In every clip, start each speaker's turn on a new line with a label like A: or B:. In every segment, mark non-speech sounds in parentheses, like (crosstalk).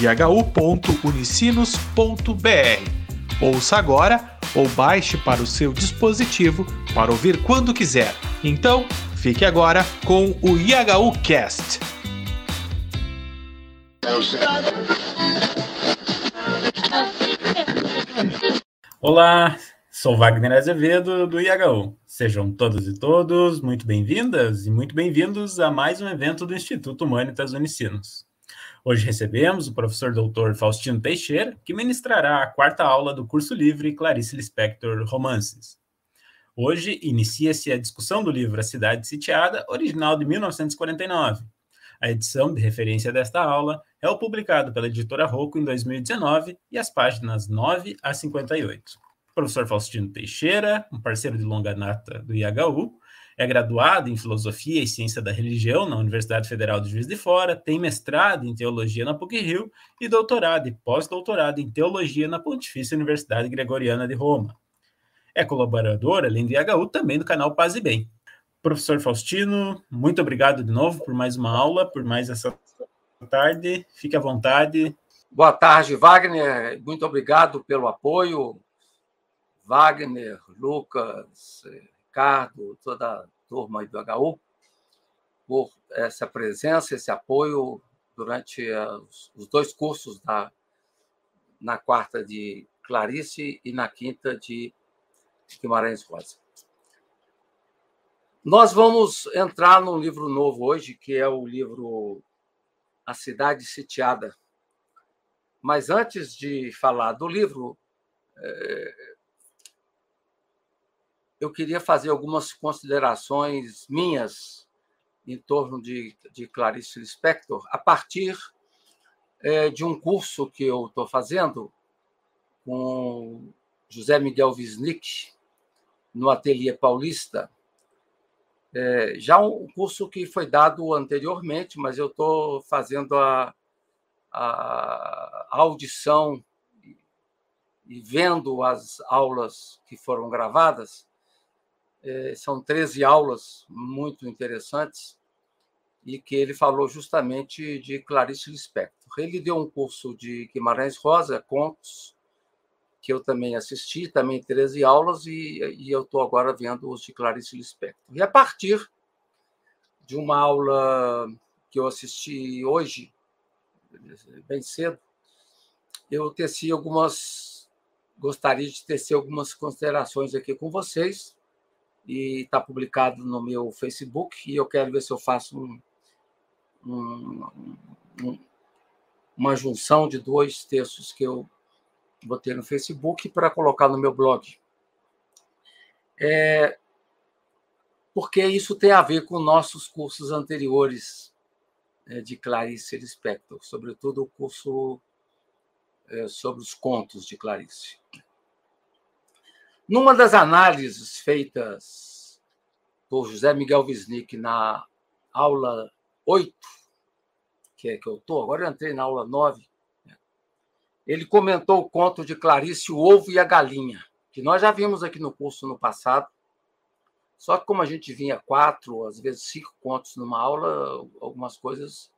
A: ihu.unicinos.br. Ouça agora ou baixe para o seu dispositivo para ouvir quando quiser. Então, fique agora com o IHU Cast.
B: Olá, sou Wagner Azevedo do IHU. Sejam todos e todos muito bem-vindas e muito bem-vindos a mais um evento do Instituto Humanitas Unicinos. Hoje recebemos o professor doutor Faustino Teixeira, que ministrará a quarta aula do curso livre Clarice Lispector Romances. Hoje inicia-se a discussão do livro A Cidade Sitiada, original de 1949. A edição de referência desta aula é o publicado pela editora Rocco em 2019 e as páginas 9 a 58 professor Faustino Teixeira, um parceiro de longa data do IHU, é graduado em Filosofia e Ciência da Religião na Universidade Federal de Juiz de Fora, tem mestrado em Teologia na PUC-Rio e doutorado e pós-doutorado em Teologia na Pontifícia Universidade Gregoriana de Roma. É colaborador, além do IHU, também do canal Paz e Bem. Professor Faustino, muito obrigado de novo por mais uma aula, por mais essa tarde. Fique à vontade.
C: Boa tarde, Wagner. Muito obrigado pelo apoio. Wagner, Lucas, Ricardo, toda a turma do HU, por essa presença, esse apoio durante os dois cursos da, na quarta de Clarice e na quinta de Guimarães Rosa. Nós vamos entrar num livro novo hoje, que é o livro A Cidade Sitiada. Mas antes de falar do livro, é, eu queria fazer algumas considerações minhas em torno de, de Clarice Lispector, a partir é, de um curso que eu estou fazendo com José Miguel Wisnik, no Ateliê Paulista. É, já um curso que foi dado anteriormente, mas eu estou fazendo a, a, a audição e vendo as aulas que foram gravadas são 13 aulas muito interessantes e que ele falou justamente de Clarice Lispector. Ele deu um curso de Guimarães Rosa, contos, que eu também assisti, também 13 aulas, e, e eu estou agora vendo os de Clarice Lispector. E a partir de uma aula que eu assisti hoje, bem cedo, eu teci algumas. Gostaria de tecer algumas considerações aqui com vocês, e está publicado no meu Facebook. E eu quero ver se eu faço um, um, um, uma junção de dois textos que eu botei no Facebook para colocar no meu blog. É, porque isso tem a ver com nossos cursos anteriores é, de Clarice Lispector, sobretudo o curso é, sobre os contos de Clarice. Numa das análises feitas por José Miguel Wisnik na aula 8, que é que eu estou, agora eu entrei na aula 9, né? ele comentou o conto de Clarice, o ovo e a galinha, que nós já vimos aqui no curso no passado, só que como a gente vinha quatro, às vezes cinco contos numa aula, algumas coisas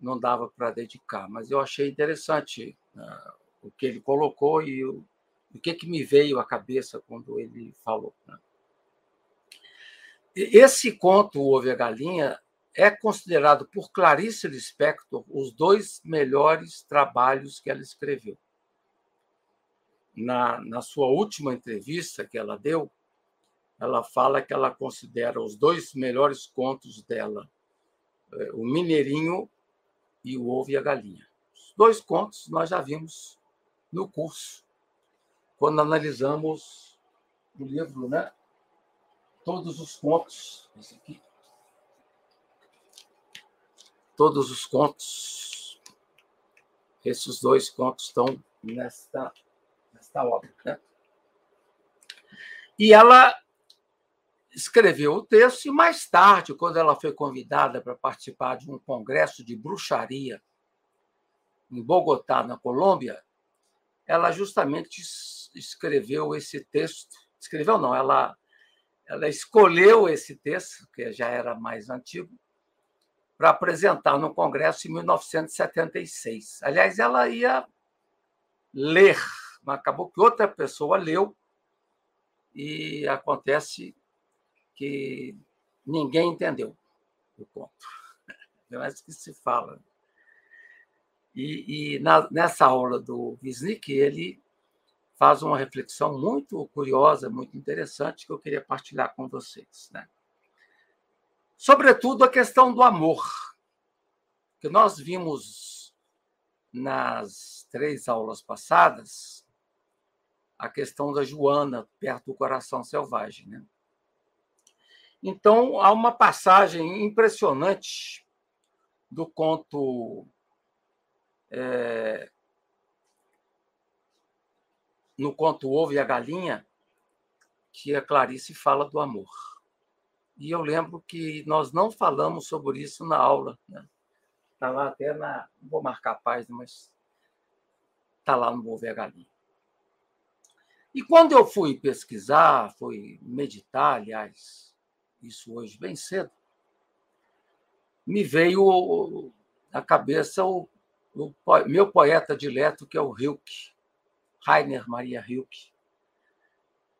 C: não dava para dedicar, mas eu achei interessante né, o que ele colocou e o que, que me veio à cabeça quando ele falou. Né? Esse conto, O Ovo e a Galinha, é considerado por Clarice Lispector os dois melhores trabalhos que ela escreveu. Na, na sua última entrevista que ela deu, ela fala que ela considera os dois melhores contos dela, é, O Mineirinho e O Ovo e a Galinha. Os dois contos nós já vimos no curso quando analisamos o livro, né? Todos os contos, esse aqui. Todos os contos, esses dois contos estão nesta, nesta obra. Né? E ela escreveu o texto, e mais tarde, quando ela foi convidada para participar de um congresso de bruxaria em Bogotá, na Colômbia, ela justamente escreveu esse texto. Escreveu, não, ela, ela escolheu esse texto, que já era mais antigo, para apresentar no Congresso em 1976. Aliás, ela ia ler, mas acabou que outra pessoa leu, e acontece que ninguém entendeu o conto. Não (laughs) é isso que se fala. E, e na, nessa aula do Wisnik, ele faz uma reflexão muito curiosa, muito interessante, que eu queria partilhar com vocês. Né? Sobretudo a questão do amor, que nós vimos nas três aulas passadas, a questão da Joana, perto do coração selvagem. Né? Então, há uma passagem impressionante do conto é, no conto Ovo e a Galinha, que a Clarice fala do amor. E eu lembro que nós não falamos sobre isso na aula. Está né? Tá lá até na. Vou marcar a página, mas está lá no Ovo e a Galinha. E quando eu fui pesquisar, fui meditar, aliás, isso hoje bem cedo, me veio à cabeça o o meu poeta dileto, que é o Hilke, Rainer Maria Hilke,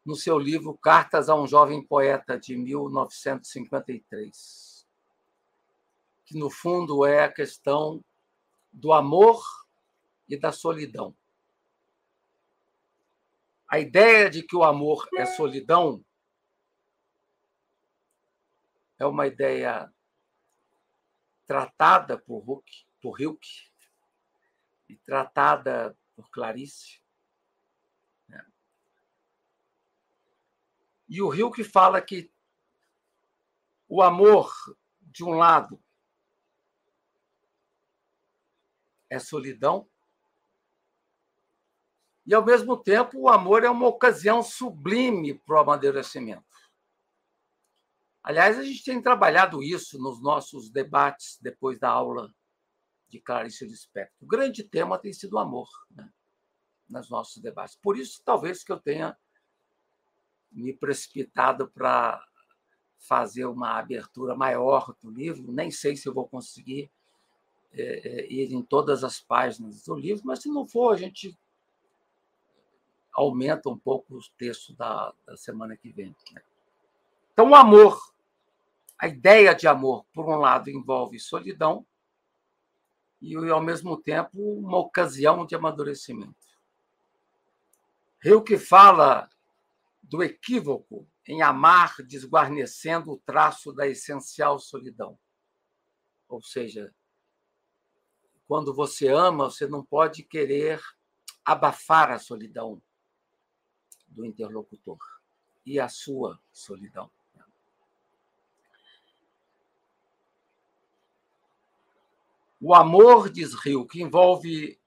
C: no seu livro Cartas a um Jovem Poeta, de 1953, que, no fundo, é a questão do amor e da solidão. A ideia de que o amor é solidão é uma ideia tratada por Huck, por Hilke e tratada por Clarice. E o Rio que fala que o amor, de um lado, é solidão, e, ao mesmo tempo, o amor é uma ocasião sublime para o amadurecimento. Aliás, a gente tem trabalhado isso nos nossos debates depois da aula de Clarice Lispector. O grande tema tem sido o amor né, nos nossos debates. Por isso, talvez que eu tenha me precipitado para fazer uma abertura maior do livro. Nem sei se vou conseguir é, é, ir em todas as páginas do livro, mas se não for, a gente aumenta um pouco o texto da, da semana que vem. Né? Então, o amor, a ideia de amor, por um lado, envolve solidão, e, ao mesmo tempo, uma ocasião de amadurecimento. Rio que fala do equívoco em amar desguarnecendo o traço da essencial solidão. Ou seja, quando você ama, você não pode querer abafar a solidão do interlocutor e a sua solidão. O amor, diz Rio, que envolve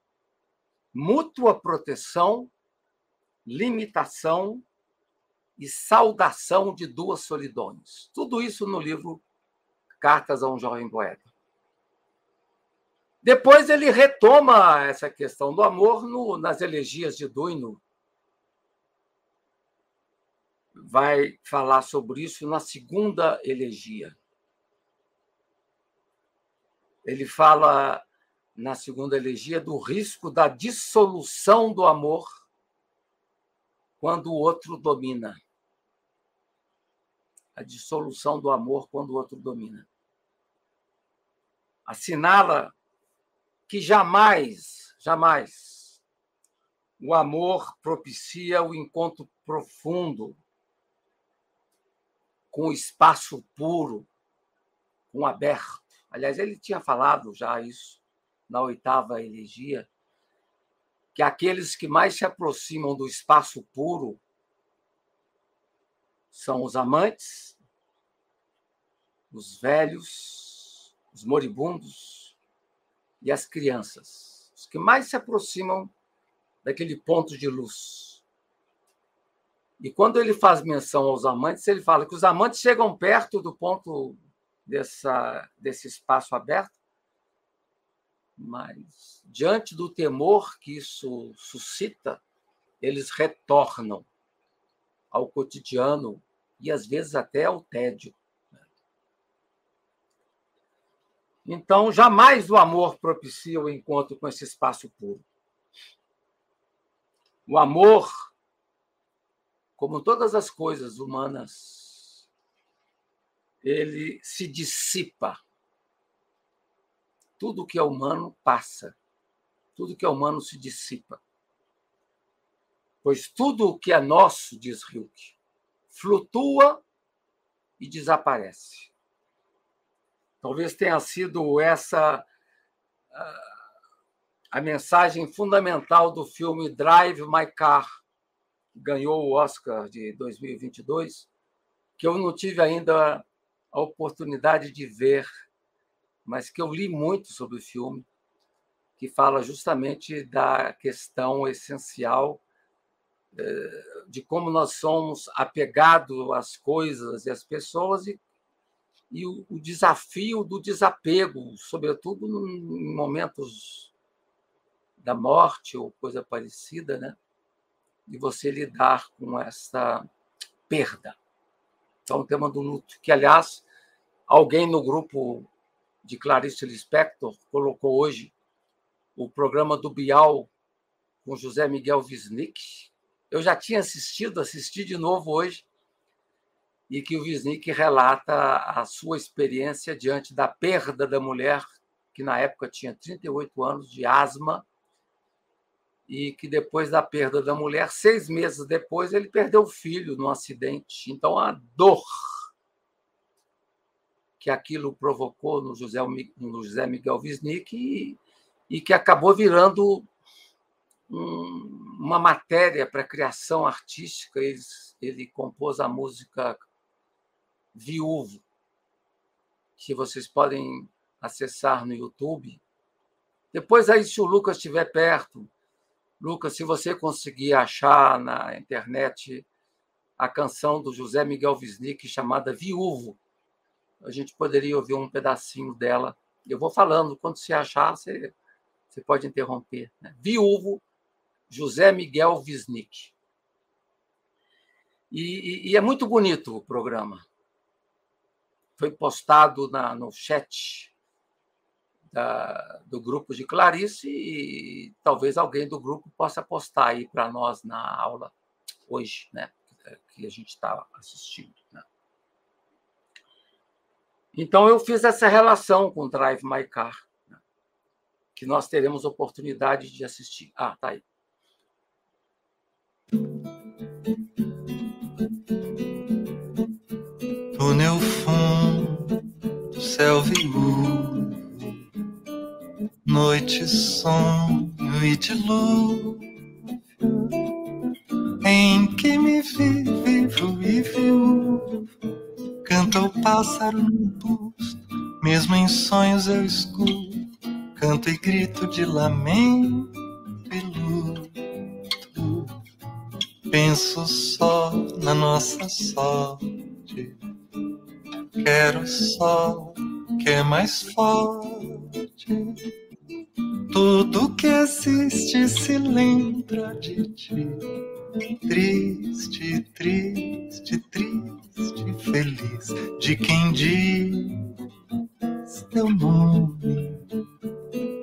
C: mútua proteção, limitação e saudação de duas solidões. Tudo isso no livro Cartas a um Jovem Poeta. Depois ele retoma essa questão do amor no, nas elegias de Duino. Vai falar sobre isso na segunda elegia. Ele fala na segunda elegia do risco da dissolução do amor quando o outro domina. A dissolução do amor quando o outro domina. Assinala que jamais, jamais o amor propicia o encontro profundo com o espaço puro, com o aberto Aliás, ele tinha falado já isso na oitava elegia, que aqueles que mais se aproximam do espaço puro são os amantes, os velhos, os moribundos e as crianças. Os que mais se aproximam daquele ponto de luz. E quando ele faz menção aos amantes, ele fala que os amantes chegam perto do ponto dessa, desse espaço aberto, mas diante do temor que isso suscita, eles retornam ao cotidiano e às vezes até ao tédio. Então, jamais o amor propicia o encontro com esse espaço puro. O amor, como todas as coisas humanas, ele se dissipa. Tudo que é humano passa. Tudo que é humano se dissipa. Pois tudo o que é nosso, diz Hilke, flutua e desaparece. Talvez tenha sido essa a mensagem fundamental do filme Drive My Car, que ganhou o Oscar de 2022, que eu não tive ainda a oportunidade de ver, mas que eu li muito sobre o filme, que fala justamente da questão essencial de como nós somos apegados às coisas e às pessoas e e o, o desafio do desapego, sobretudo em momentos da morte ou coisa parecida, né? E você lidar com essa perda. Então, o tema do luto, que, aliás, alguém no grupo de Clarice Lispector colocou hoje o programa do Bial com José Miguel Wisnik. Eu já tinha assistido, assisti de novo hoje, e que o Wisnik relata a sua experiência diante da perda da mulher, que na época tinha 38 anos, de asma, e que depois da perda da mulher, seis meses depois, ele perdeu o filho num acidente. Então, a dor que aquilo provocou no José, no José Miguel Wisnik e, e que acabou virando uma matéria para criação artística. Ele, ele compôs a música Viúvo, que vocês podem acessar no YouTube. Depois, aí, se o Lucas estiver perto, Lucas, se você conseguir achar na internet a canção do José Miguel Wisnik chamada Viúvo, a gente poderia ouvir um pedacinho dela. Eu vou falando, quando você achar, você, você pode interromper. Né? Viúvo, José Miguel Wisnik. E, e, e, é muito bonito o programa foi postado na, no chat da, do grupo de Clarice e talvez alguém do grupo possa postar aí para nós na aula hoje, né? Que a gente está assistindo. Né? Então eu fiz essa relação com Drive My Car, né? que nós teremos oportunidade de assistir. Ah, tá aí.
D: Túnel céu viúvo, noite, sonho e dilúvio, em que me vi vivo e viúvo, canta o pássaro no busto, mesmo em sonhos eu escuto, canto e grito de lamento e luto, penso só na nossa sorte, quero só que é mais forte. Tudo que existe se lembra de ti. Triste, triste, triste, feliz de quem diz teu nome,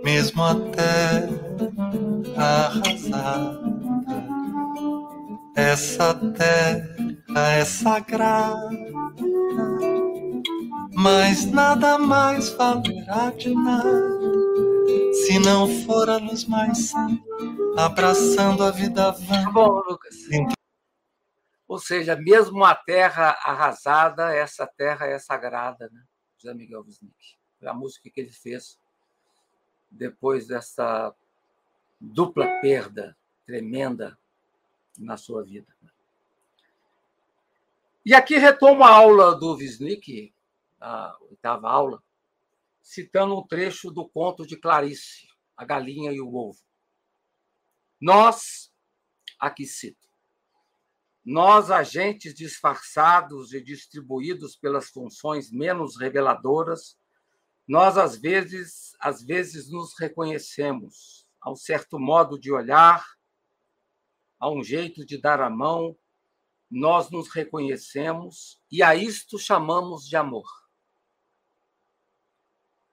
D: mesmo até arrasada. Essa terra é sagrada mas nada mais valerá de nada se não for a luz mais santa abraçando a vida vã.
C: Tá bom, Lucas. Ou seja, mesmo a terra arrasada, essa terra é sagrada, né? José Miguel Wisnik. A música que ele fez depois dessa dupla perda tremenda na sua vida. E aqui retomo a aula do Wisnik, a oitava aula, citando um trecho do conto de Clarice, A Galinha e o Ovo. Nós, aqui cito, nós, agentes disfarçados e distribuídos pelas funções menos reveladoras, nós às vezes, às vezes nos reconhecemos a um certo modo de olhar, a um jeito de dar a mão, nós nos reconhecemos e a isto chamamos de amor.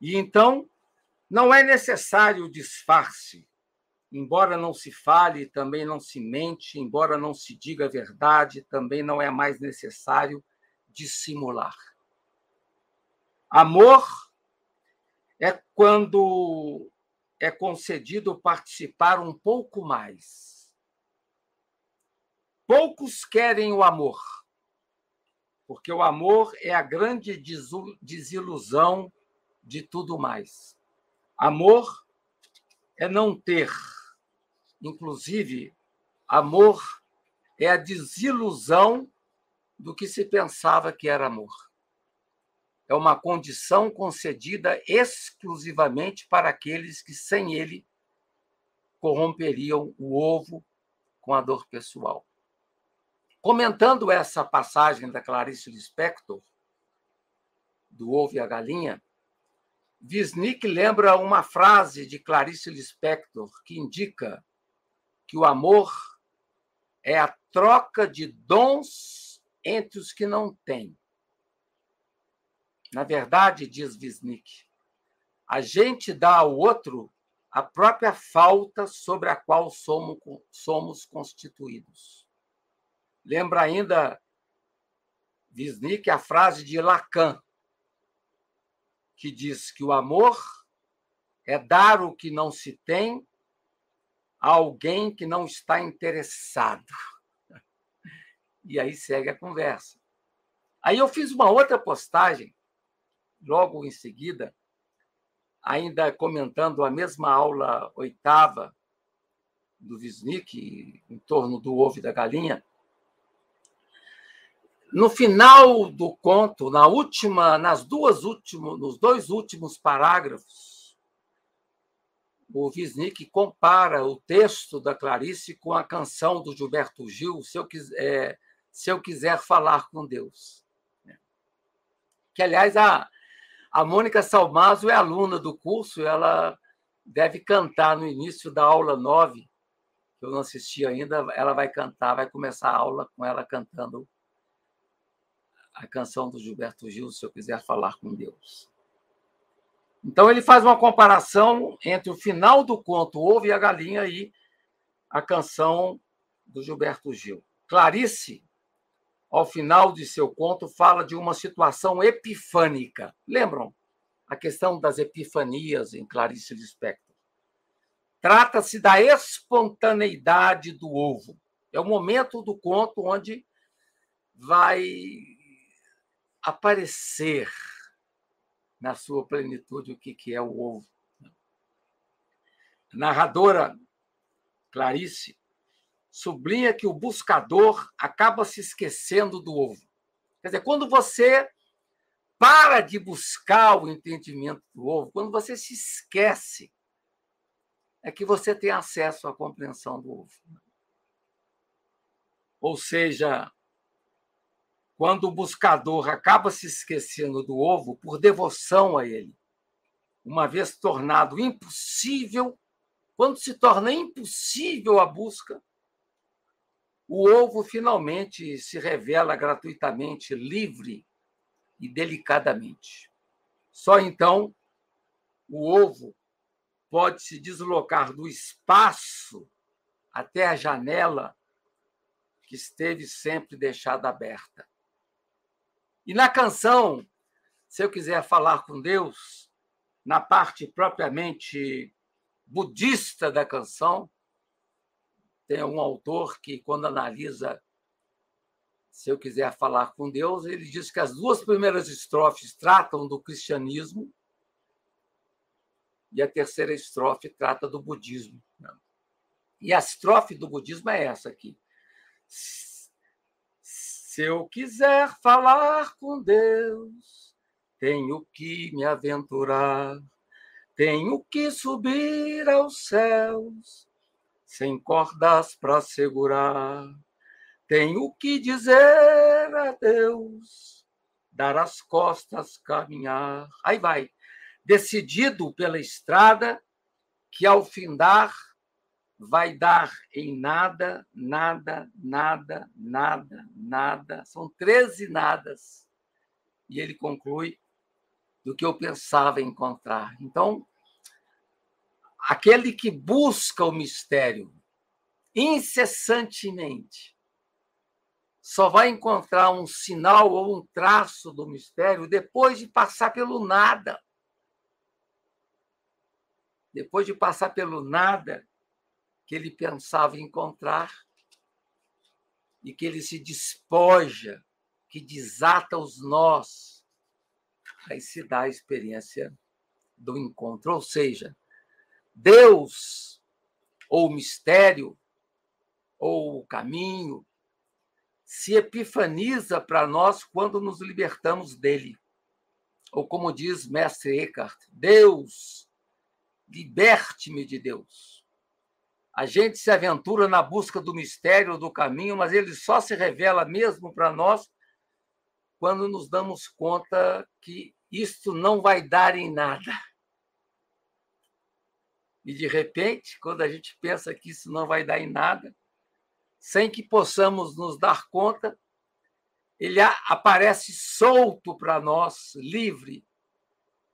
C: E então não é necessário disfarce, embora não se fale, também não se mente, embora não se diga a verdade, também não é mais necessário dissimular. Amor é quando é concedido participar um pouco mais. Poucos querem o amor, porque o amor é a grande desilusão de tudo mais. Amor é não ter. Inclusive, amor é a desilusão do que se pensava que era amor é uma condição concedida exclusivamente para aqueles que, sem ele, corromperiam o ovo com a dor pessoal. Comentando essa passagem da Clarice Lispector, do Ovo e a Galinha, Wisnik lembra uma frase de Clarice Lispector que indica que o amor é a troca de dons entre os que não têm. Na verdade, diz Wisnik, a gente dá ao outro a própria falta sobre a qual somos, somos constituídos. Lembra ainda Wisnik a frase de Lacan, que diz que o amor é dar o que não se tem a alguém que não está interessado. E aí segue a conversa. Aí eu fiz uma outra postagem logo em seguida, ainda comentando a mesma aula oitava do Wisnik, em torno do ovo e da galinha, no final do conto, na última, nas duas últimos, nos dois últimos parágrafos, o Wisnik compara o texto da Clarice com a canção do Gilberto Gil, Se Eu, é, Se Eu Quiser Falar com Deus. Que, aliás, a, a Mônica Salmazo é aluna do curso, ela deve cantar no início da aula 9, que eu não assisti ainda, ela vai cantar, vai começar a aula com ela cantando a canção do Gilberto Gil, se eu quiser falar com Deus. Então ele faz uma comparação entre o final do conto Ovo e a Galinha e a canção do Gilberto Gil. Clarice ao final de seu conto, fala de uma situação epifânica. Lembram a questão das epifanias em Clarice Lispector? Trata-se da espontaneidade do ovo. É o momento do conto onde vai aparecer na sua plenitude o que é o ovo. A narradora Clarice sublinha que o buscador acaba se esquecendo do ovo. Quer dizer, quando você para de buscar o entendimento do ovo, quando você se esquece, é que você tem acesso à compreensão do ovo. Ou seja, quando o buscador acaba se esquecendo do ovo por devoção a ele, uma vez tornado impossível, quando se torna impossível a busca, o ovo finalmente se revela gratuitamente, livre e delicadamente. Só então o ovo pode se deslocar do espaço até a janela que esteve sempre deixada aberta. E na canção, se eu quiser falar com Deus, na parte propriamente budista da canção, tem um autor que, quando analisa Se Eu Quiser Falar com Deus, ele diz que as duas primeiras estrofes tratam do cristianismo e a terceira estrofe trata do budismo. E a estrofe do budismo é essa aqui. Se eu quiser falar com Deus, tenho que me aventurar, tenho que subir aos céus sem cordas para segurar. Tenho que dizer a Deus, dar as costas, caminhar. Aí vai, decidido pela estrada, que ao findar vai dar em nada, nada, nada, nada, nada. São 13 nadas. E ele conclui do que eu pensava encontrar. Então, aquele que busca o mistério incessantemente só vai encontrar um sinal ou um traço do mistério depois de passar pelo nada. Depois de passar pelo nada que ele pensava encontrar e que ele se despoja, que desata os nós aí se dá a experiência do encontro. Ou seja, Deus, ou o mistério, ou o caminho, se epifaniza para nós quando nos libertamos dele. Ou como diz Mestre Eckhart, Deus, liberte-me de Deus. A gente se aventura na busca do mistério, do caminho, mas ele só se revela mesmo para nós quando nos damos conta que isto não vai dar em nada. E, de repente, quando a gente pensa que isso não vai dar em nada, sem que possamos nos dar conta, ele aparece solto para nós, livre,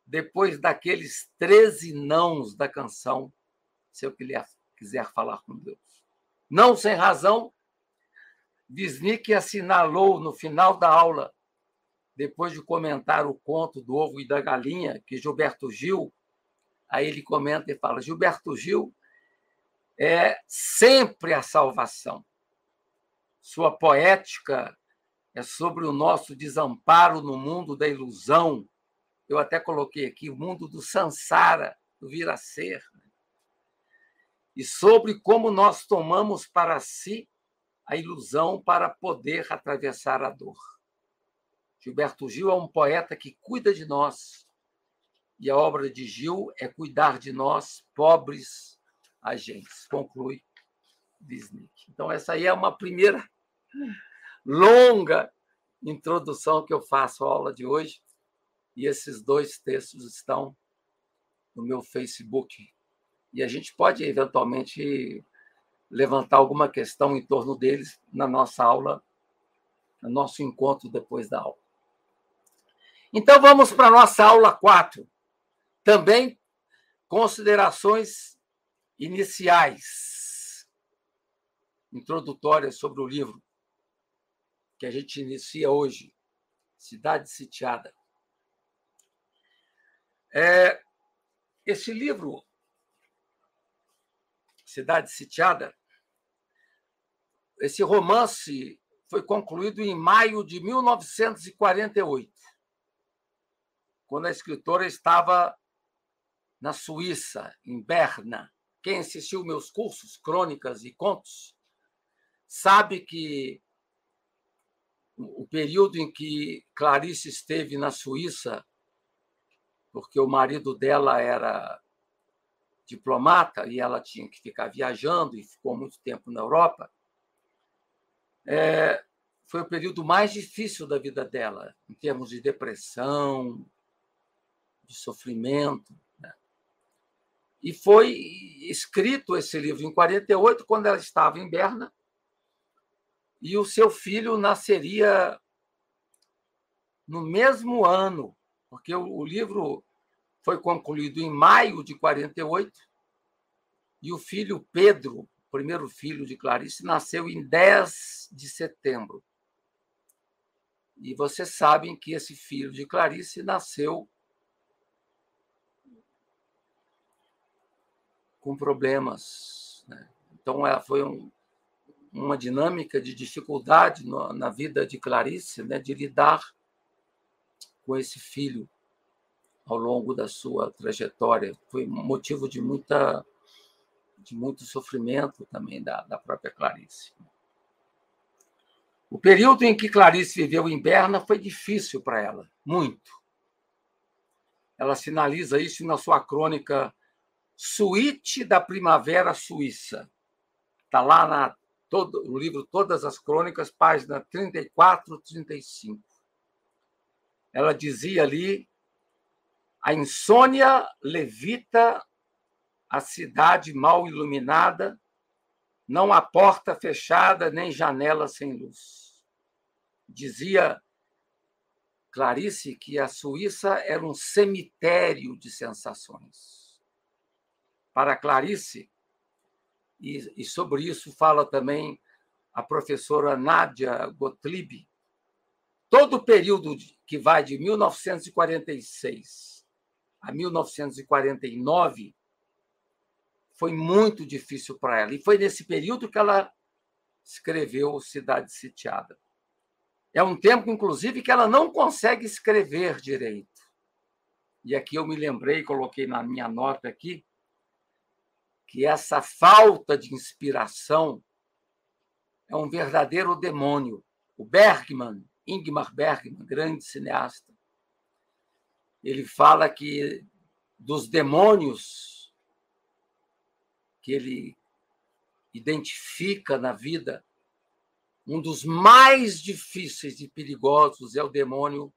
C: depois daqueles 13 nãos da canção, se eu quiser falar com Deus. Não sem razão, Wisnik assinalou no final da aula depois de comentar o conto do ovo e da galinha, que Gilberto Gil, aí ele comenta e fala: Gilberto Gil é sempre a salvação. Sua poética é sobre o nosso desamparo no mundo da ilusão. Eu até coloquei aqui o mundo do sansara, do vir a ser. Né? E sobre como nós tomamos para si a ilusão para poder atravessar a dor. Gilberto Gil é um poeta que cuida de nós. E a obra de Gil é cuidar de nós, pobres agentes, conclui Wisnik. Então, essa aí é uma primeira longa introdução que eu faço à aula de hoje. E esses dois textos estão no meu Facebook. E a gente pode, eventualmente, levantar alguma questão em torno deles na nossa aula, no nosso encontro depois da aula. Então vamos para a nossa aula 4. Também considerações iniciais, introdutórias sobre o livro que a gente inicia hoje, Cidade Sitiada. É, esse livro, Cidade Sitiada, esse romance foi concluído em maio de 1948 quando a escritora estava na Suíça, em Berna. Quem assistiu meus cursos, crônicas e contos, sabe que o período em que Clarice esteve na Suíça, porque o marido dela era diplomata e ela tinha que ficar viajando e ficou muito tempo na Europa, é, foi o período mais difícil da vida dela, em termos de depressão, de sofrimento. Né? E foi escrito esse livro em 48, quando ela estava em Berna, e o seu filho nasceria no mesmo ano, porque o, livro foi concluído em maio de 48, e o filho Pedro, primeiro filho de Clarice, nasceu em 10 de setembro. E vocês sabem que esse filho de Clarice nasceu com problemas. Né? Então, ela foi um, uma dinâmica de dificuldade na vida de Clarice, né? de lidar com esse filho ao longo da sua trajetória. Foi motivo de muita de muito sofrimento também da, da própria Clarice. O período em que Clarice viveu em Berna foi difícil para ela, muito. Ela sinaliza isso na sua crônica Suíte da Primavera Suíça. Está lá na, todo, no livro Todas as Crônicas, página 34, 35. Ela dizia ali: a insônia levita a cidade mal iluminada, não há porta fechada nem janela sem luz. Dizia Clarice que a Suíça era um cemitério de sensações. Para Clarice, e, e sobre isso fala também a professora Nádia Gottlieb, todo o período que vai de 1946 a 1949 foi muito difícil para ela. E foi nesse período que ela escreveu Cidade Sitiada. É um tempo, inclusive, que ela não consegue escrever direito. E aqui eu me lembrei, coloquei na minha nota aqui, que essa falta de inspiração é um verdadeiro demônio. O Bergman, Ingmar Bergman, grande cineasta, ele fala que dos demônios que ele identifica na vida, um dos mais difíceis e perigosos é o demônio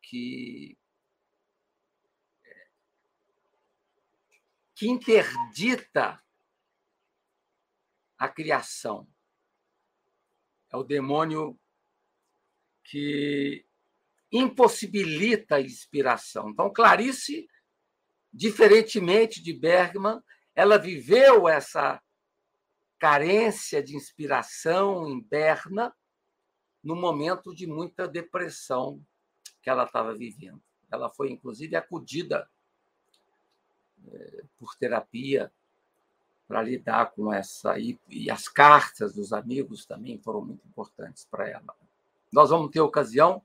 C: que que interdita a criação. É o demônio que impossibilita a inspiração. Então, Clarice, diferentemente de Bergman, ela viveu essa carência de inspiração em Berna no momento de muita depressão que ela estava vivendo. Ela foi, inclusive, acudida por terapia para lidar com essa. E, e, as cartas dos amigos também foram muito importantes para ela. Nós vamos ter ocasião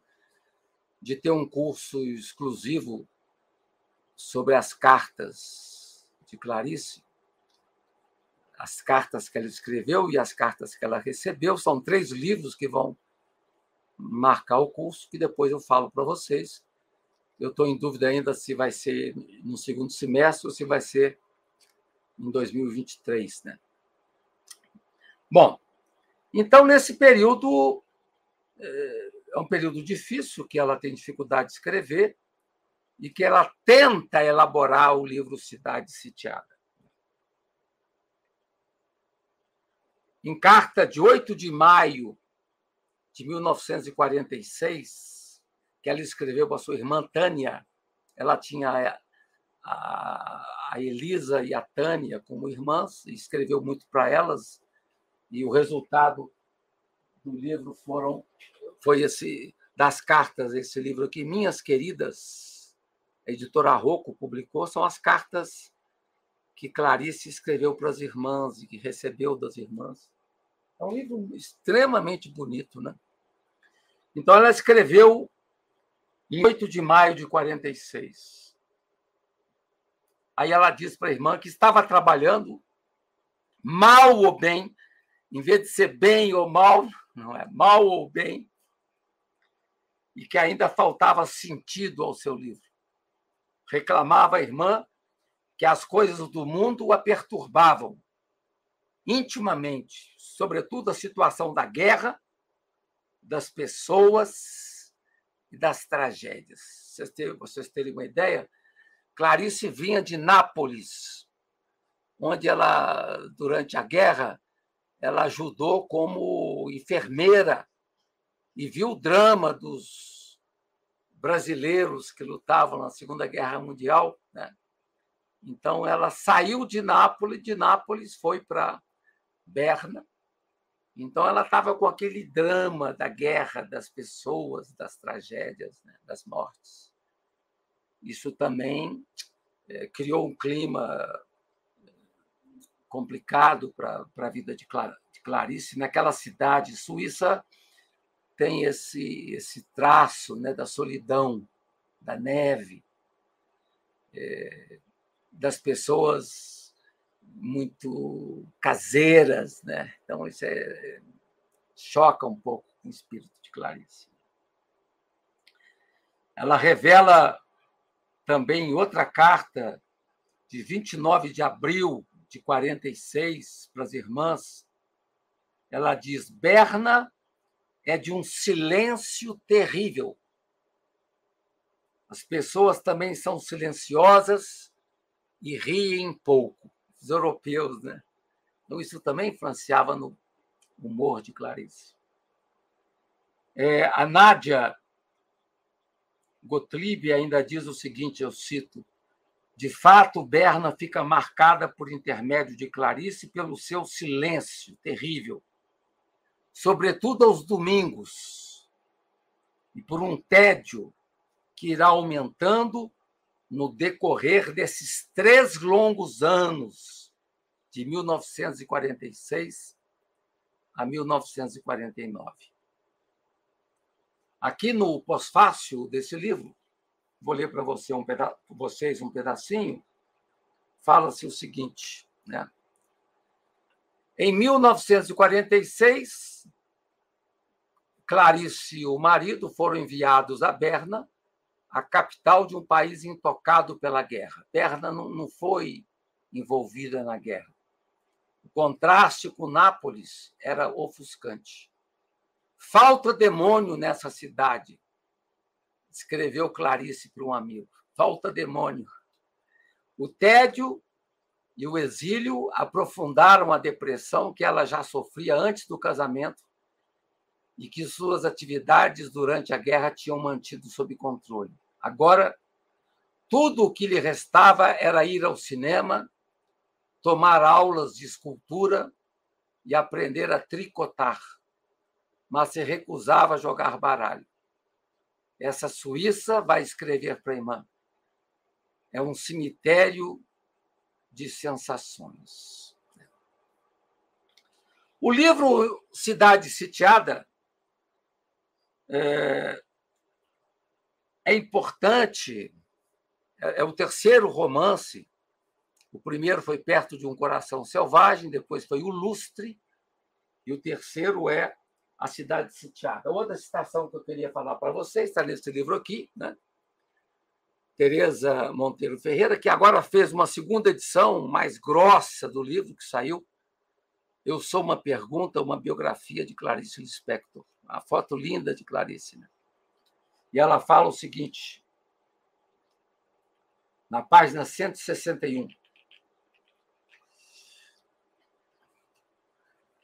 C: de ter um curso exclusivo sobre as cartas de Clarice, as cartas que ela escreveu e as cartas que ela recebeu. São três livros que vão marcar o curso, que depois eu falo para vocês. Eu estou em dúvida ainda se vai ser no segundo semestre ou se vai ser em 2023, né? Bom, então nesse período eh, é um período difícil que ela tem dificuldade de escrever e que ela tenta elaborar o livro Cidade Sitiada. Em carta de 8 de maio de 1946, que ela escreveu para sua irmã Tânia. Ela tinha a, a Elisa e a Tânia como irmãs, e escreveu muito para elas, e o resultado do livro foram foi esse das cartas, esse livro aqui, Minhas Queridas, a editora Rocco publicou, são as cartas que Clarice escreveu para as irmãs e que recebeu das irmãs. É um livro extremamente bonito, né? Então ela escreveu em 8 de maio de 46. Aí ela disse para a irmã que estava trabalhando, mal ou bem, em vez de ser bem ou mal, não é mal ou bem, e que ainda faltava sentido ao seu livro. Reclamava a irmã que as coisas do mundo a perturbavam intimamente, sobretudo a situação da guerra, das pessoas e das tragédias. Vocês terem, vocês terem uma ideia, Clarice vinha de Nápoles, onde ela, durante a guerra, ela ajudou como enfermeira e viu o drama dos brasileiros que lutavam na Segunda Guerra Mundial. Né? Então, ela saiu de Nápoles, de Nápoles foi para Berna, então, ela estava com aquele drama da guerra, das pessoas, das tragédias, né? das mortes. Isso também é, criou um clima eh, complicado para a vida de, de Clarice. Naquela cidade suíça tem esse, esse traço né, da solidão, da neve, é, das pessoas muito caseiras, né? Então isso é, choca um pouco o espírito de Clarice. Ela revela também em outra carta de 29 de abril de 46 para as irmãs, ela diz: Berna é de um silêncio terrível. As pessoas também são silenciosas e riem pouco. Os europeus, né? Então, isso também influenciava no humor de Clarice. É, a Nádia Gottlieb ainda diz o seguinte, eu cito, de fato, Berna fica marcada por intermédio de Clarice pelo seu silêncio terrível, sobretudo aos domingos, e por um tédio que irá aumentando no decorrer desses três longos anos, de 1946 a 1949. Aqui no pós-fácil desse livro, vou ler para você um vocês um pedacinho, fala-se o seguinte, né? Em 1946, Clarice e o marido foram enviados a Berna, a capital de um país intocado pela guerra. Berna não, foi envolvida na guerra. O contraste com Nápoles era ofuscante. Falta demônio nessa cidade, escreveu Clarice para um amigo. Falta demônio. O tédio e o exílio aprofundaram a depressão que ela já sofria antes do casamento e que suas atividades durante a guerra tinham mantido sob controle. Agora, tudo o que lhe restava era ir ao cinema, tomar aulas de escultura e aprender a tricotar mas se recusava a jogar baralho. Essa Suíça vai escrever para a irmã. É um cemitério de sensações. O livro Cidade Sitiada é, é importante, é, é o terceiro romance. O primeiro foi Perto de um Coração Selvagem, depois foi O Lustre, e o terceiro é a cidade sitiada. Outra citação que eu queria falar para vocês está nesse livro aqui, né? Tereza Monteiro Ferreira, que agora fez uma segunda edição mais grossa do livro que saiu. Eu sou uma pergunta, uma biografia de Clarice Lispector. A foto linda de Clarice, né? E ela fala o seguinte, na página 161.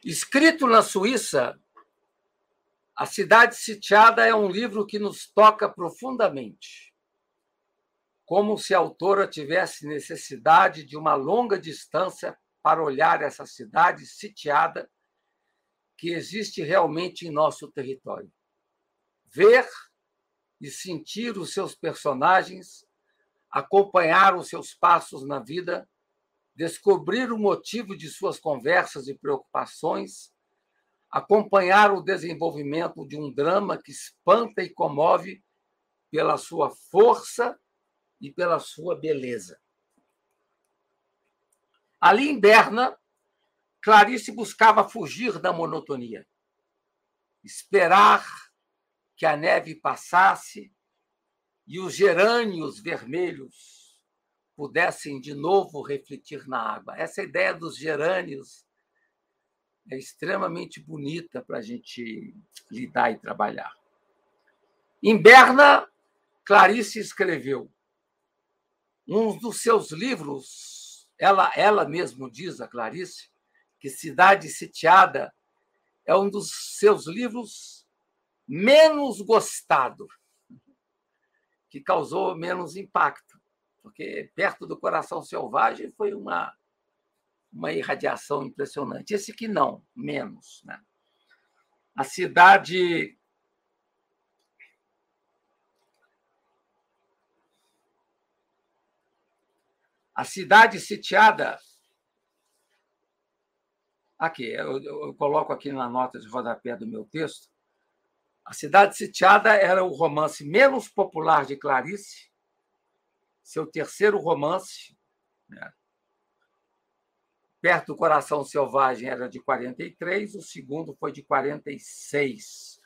C: Escrito na Suíça a Cidade Sitiada é um livro que nos toca profundamente, como se a autora tivesse necessidade de uma longa distância para olhar essa cidade sitiada que existe realmente em nosso território. Ver e sentir os seus personagens, acompanhar os seus passos na vida, descobrir o motivo de suas conversas e preocupações acompanhar o desenvolvimento de um drama que espanta e comove pela sua força e pela sua beleza. Ali em Berna, Clarice buscava fugir da monotonia, esperar que a neve passasse e os gerânios vermelhos pudessem de novo refletir na água. Essa ideia dos gerânios é extremamente bonita para a gente lidar e trabalhar. Em Berna, Clarice escreveu um dos seus livros, ela, ela mesmo diz, a Clarice, que Cidade Sitiada é um dos seus livros menos gostado, que causou menos impacto, porque Perto do Coração Selvagem foi uma uma irradiação impressionante. Esse que não, menos. Né? A cidade. A cidade sitiada. Aqui, eu, eu coloco aqui na nota de rodapé do meu texto. A Cidade Sitiada era o romance menos popular de Clarice, seu terceiro romance, né? Perto do Coração Selvagem era de 43, o segundo foi de 46.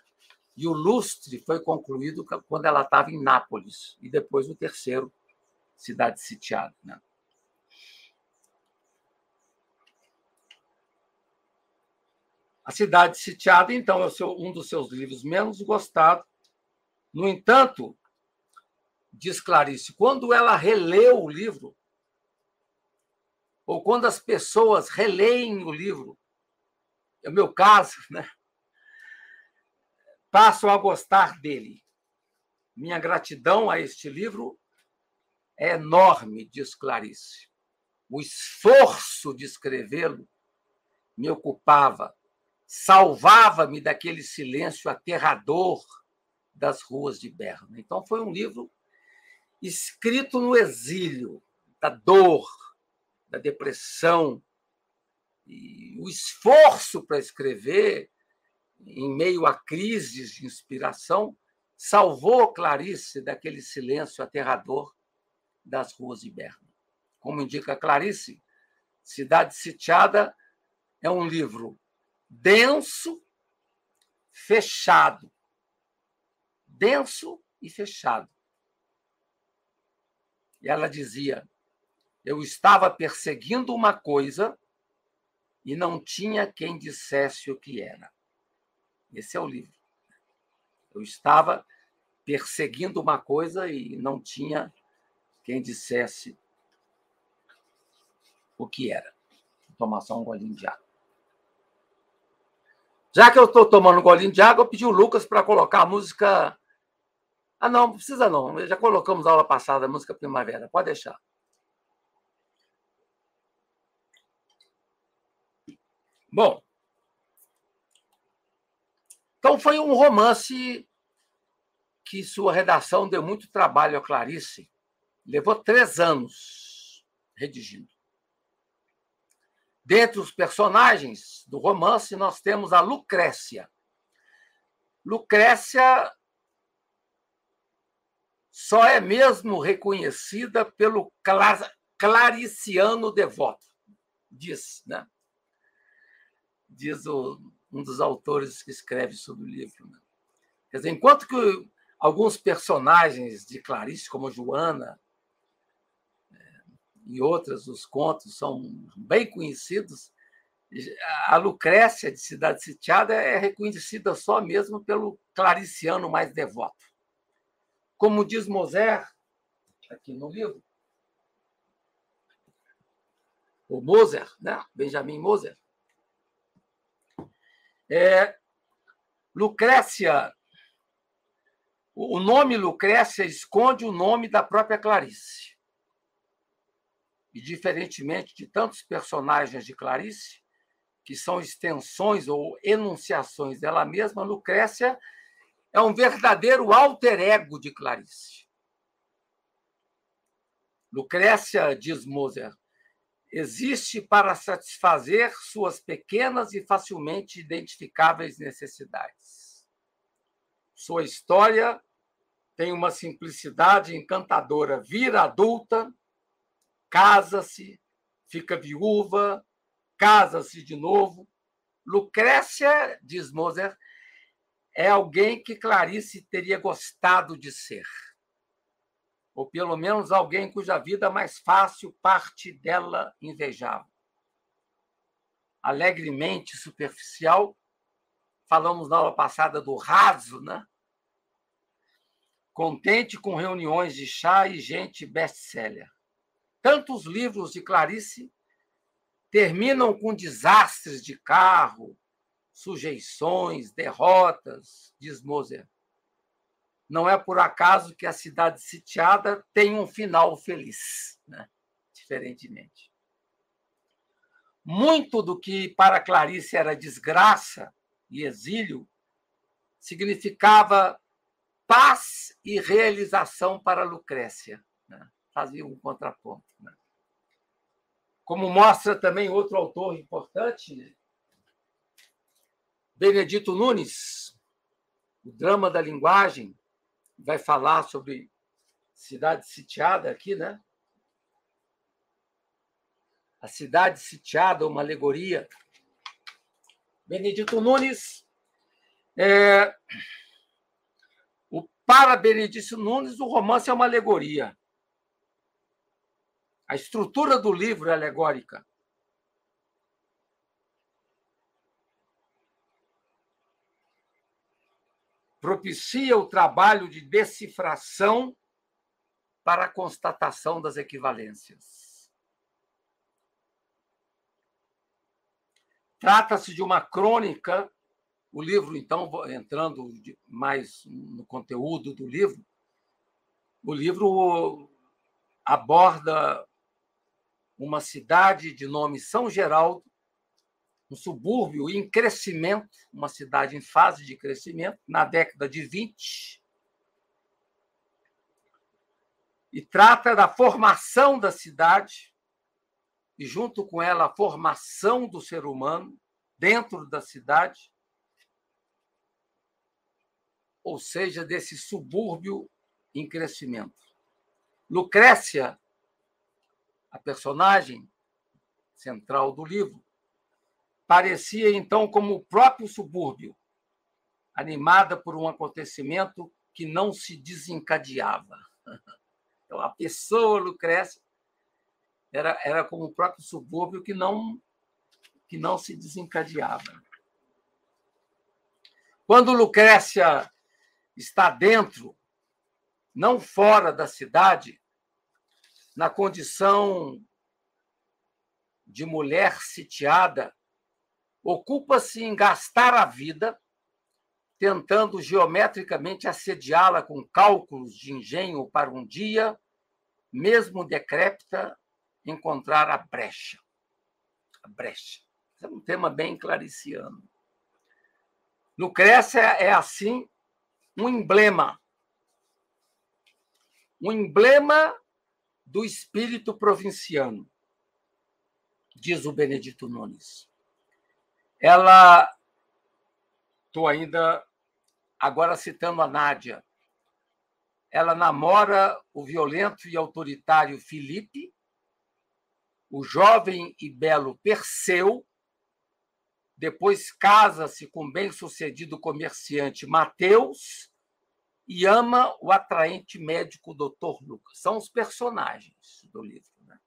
C: E o Lustre foi concluído quando ela estava em Nápoles, e depois o terceiro, Cidade Sitiada. Né? A Cidade Sitiada, então, é um dos seus livros menos gostados. No entanto, diz Clarice, quando ela releu o livro, ou quando as pessoas releem o livro, é o meu caso, né? passam a gostar dele. Minha gratidão a este livro é enorme, diz Clarice. O esforço de escrevê-lo me ocupava, salvava-me daquele silêncio aterrador das ruas de Berna. Então, foi um livro escrito no exílio, da dor, da depressão. E o esforço para escrever, em meio a crises de inspiração, salvou Clarice daquele silêncio aterrador das ruas de Berna. Como indica Clarice, Cidade Sitiada é um livro denso, fechado. Denso e fechado. E ela dizia: Eu estava perseguindo uma coisa e não tinha quem dissesse o que era. Esse é o livro. Eu estava perseguindo uma coisa e não tinha quem dissesse o que era. Vou tomar só um golinho de água. Já que eu estou tomando um golinho de água, eu pedi o Lucas para colocar a música. Ah, não, não precisa não. Já colocamos a aula passada a música Primavera. Pode deixar. Bom, então foi um romance que sua redação deu muito trabalho a Clarice. Levou três anos redigindo. Dentre os personagens do romance, nós temos a Lucrécia. Lucrécia só é mesmo reconhecida pelo clariciano devoto, diz, né? Diz o, um dos autores que escreve sobre o livro. Né? Quer dizer, enquanto que alguns personagens de Clarice, como Joana, e outras, os contos são bem conhecidos. A Lucrécia, de Cidade Sitiada, é reconhecida só mesmo pelo clariciano mais devoto. Como diz Moser, aqui no livro, o Moser, né? Benjamin Moser, é, Lucrécia, o nome Lucrécia esconde o nome da própria Clarice. E, diferentemente de tantos personagens de Clarice, que são extensões ou enunciações dela mesma, Lucrécia é um verdadeiro alter ego de Clarice. Lucrécia, diz Moser, existe para satisfazer suas pequenas e facilmente identificáveis necessidades. Sua história tem uma simplicidade encantadora. Vira adulta, casa-se, fica viúva, casa-se de novo. Lucrécia, diz Moser, é alguém que Clarice teria gostado de ser. Ou pelo menos alguém cuja vida mais fácil parte dela invejava. Alegremente superficial, falamos na aula passada do raso, né? Contente com reuniões de chá e gente best-seller tantos livros de Clarice terminam com desastres de carro, sujeições, derrotas, diz Moser. Não é por acaso que a cidade sitiada tem um final feliz, né? diferentemente. Muito do que para Clarice era desgraça e exílio significava paz e realização para Lucrécia fazia um contraponto. Né? Como mostra também outro autor importante, Benedito Nunes, o drama da linguagem, vai falar sobre cidade sitiada aqui, né? A cidade sitiada, uma alegoria. Benedito Nunes, é... o, para Benedito Nunes, o romance é uma alegoria. A estrutura do livro é alegórica. propicia o trabalho de decifração para a constatação das equivalências. Trata-se de uma crônica, o livro, então, entrando mais no conteúdo do livro, o livro aborda uma cidade de nome São Geraldo, um subúrbio em crescimento, uma cidade em fase de crescimento, na década de 20. E trata da formação da cidade, e junto com ela a formação do ser humano dentro da cidade, ou seja, desse subúrbio em crescimento. Lucrécia, a personagem central do livro, parecia então como o próprio subúrbio, animada por um acontecimento que não se desencadeava. (laughs) Então, a pessoa Lucrécia era, era como o próprio subúrbio que não, que não se desencadeava. Quando Lucrécia está dentro, não fora da cidade, na condição de mulher sitiada, ocupa-se em gastar a vida, tentando geometricamente assediá-la com cálculos de engenho para um dia, mesmo decrépita, encontrar a brecha. A brecha. Esse é um tema bem clariciano. Lucrécia é, assim, um emblema. Um emblema do espírito provinciano, diz o Benedito Nunes ela. Estou ainda agora citando a Nádia. Ela namora o violento e autoritário Felipe, o jovem e belo Perseu, depois casa-se com o bem-sucedido comerciante Mateus e ama o atraente médico Dr. Lucas. São os personagens do livro. Né?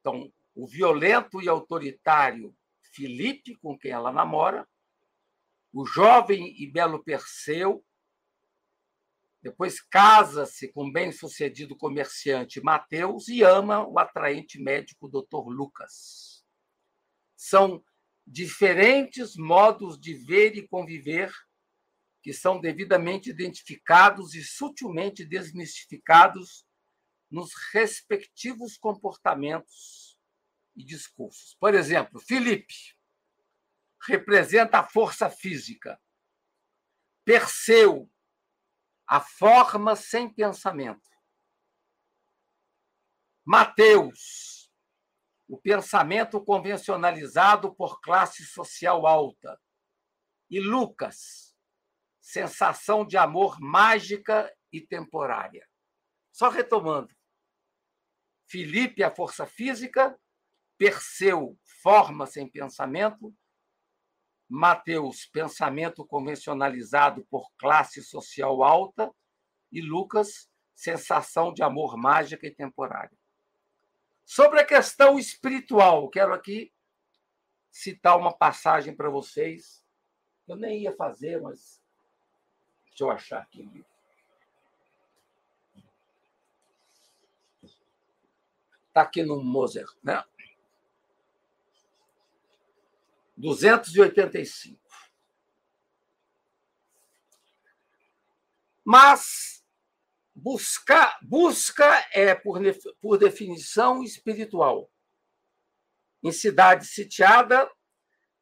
C: Então, o violento e autoritário Filipe, com quem ela namora, o jovem e belo Perseu, depois casa-se com o bem-sucedido comerciante Mateus e ama o atraente médico Dr. Lucas. São diferentes modos de ver e conviver que são devidamente identificados e sutilmente desmistificados nos respectivos comportamentos e discursos. Por exemplo, Filipe representa a força física. Perseu, a forma sem pensamento. Mateus, o pensamento convencionalizado por classe social alta. E Lucas, sensação de amor mágica e temporária. Só retomando. Filipe, a força física, Perseu, forma sem pensamento, Mateus, pensamento convencionalizado por classe social alta, e Lucas, sensação de amor mágica e temporária. Sobre a questão espiritual, quero aqui citar uma passagem para vocês. Eu nem ia fazer, mas deixa eu achar aqui. Está aqui no Moser, né? 285. Mas buscar, busca é, por, por definição, espiritual. Em cidade sitiada,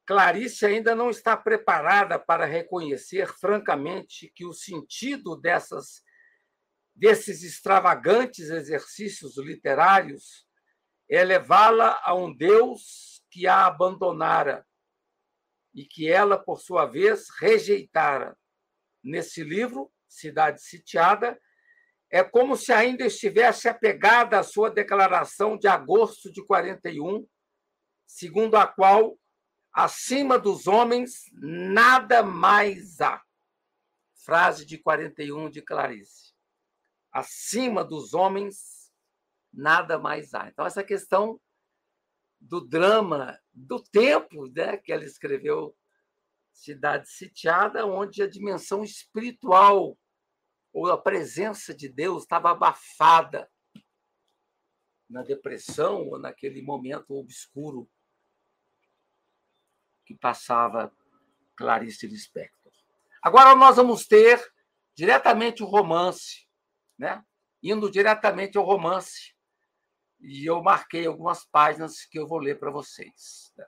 C: Clarice ainda não está preparada para reconhecer francamente que o sentido dessas, desses extravagantes exercícios literários é levá-la a um Deus que a abandonara e que ela, por sua vez, rejeitara. Nesse livro, Cidade Sitiada, é como se ainda estivesse apegada à sua declaração de agosto de 41, segundo a qual, acima dos homens, nada mais há. Frase de 41 de Clarice. Acima dos homens, nada mais há. Então, essa questão do drama do tempo né, que ela escreveu cidade sitiada, onde a dimensão espiritual ou a presença de Deus estava abafada na depressão ou naquele momento obscuro que passava Clarice Lispector. Agora nós vamos ter diretamente o romance, né? indo diretamente ao romance, e eu marquei algumas páginas que eu vou ler para vocês. Né?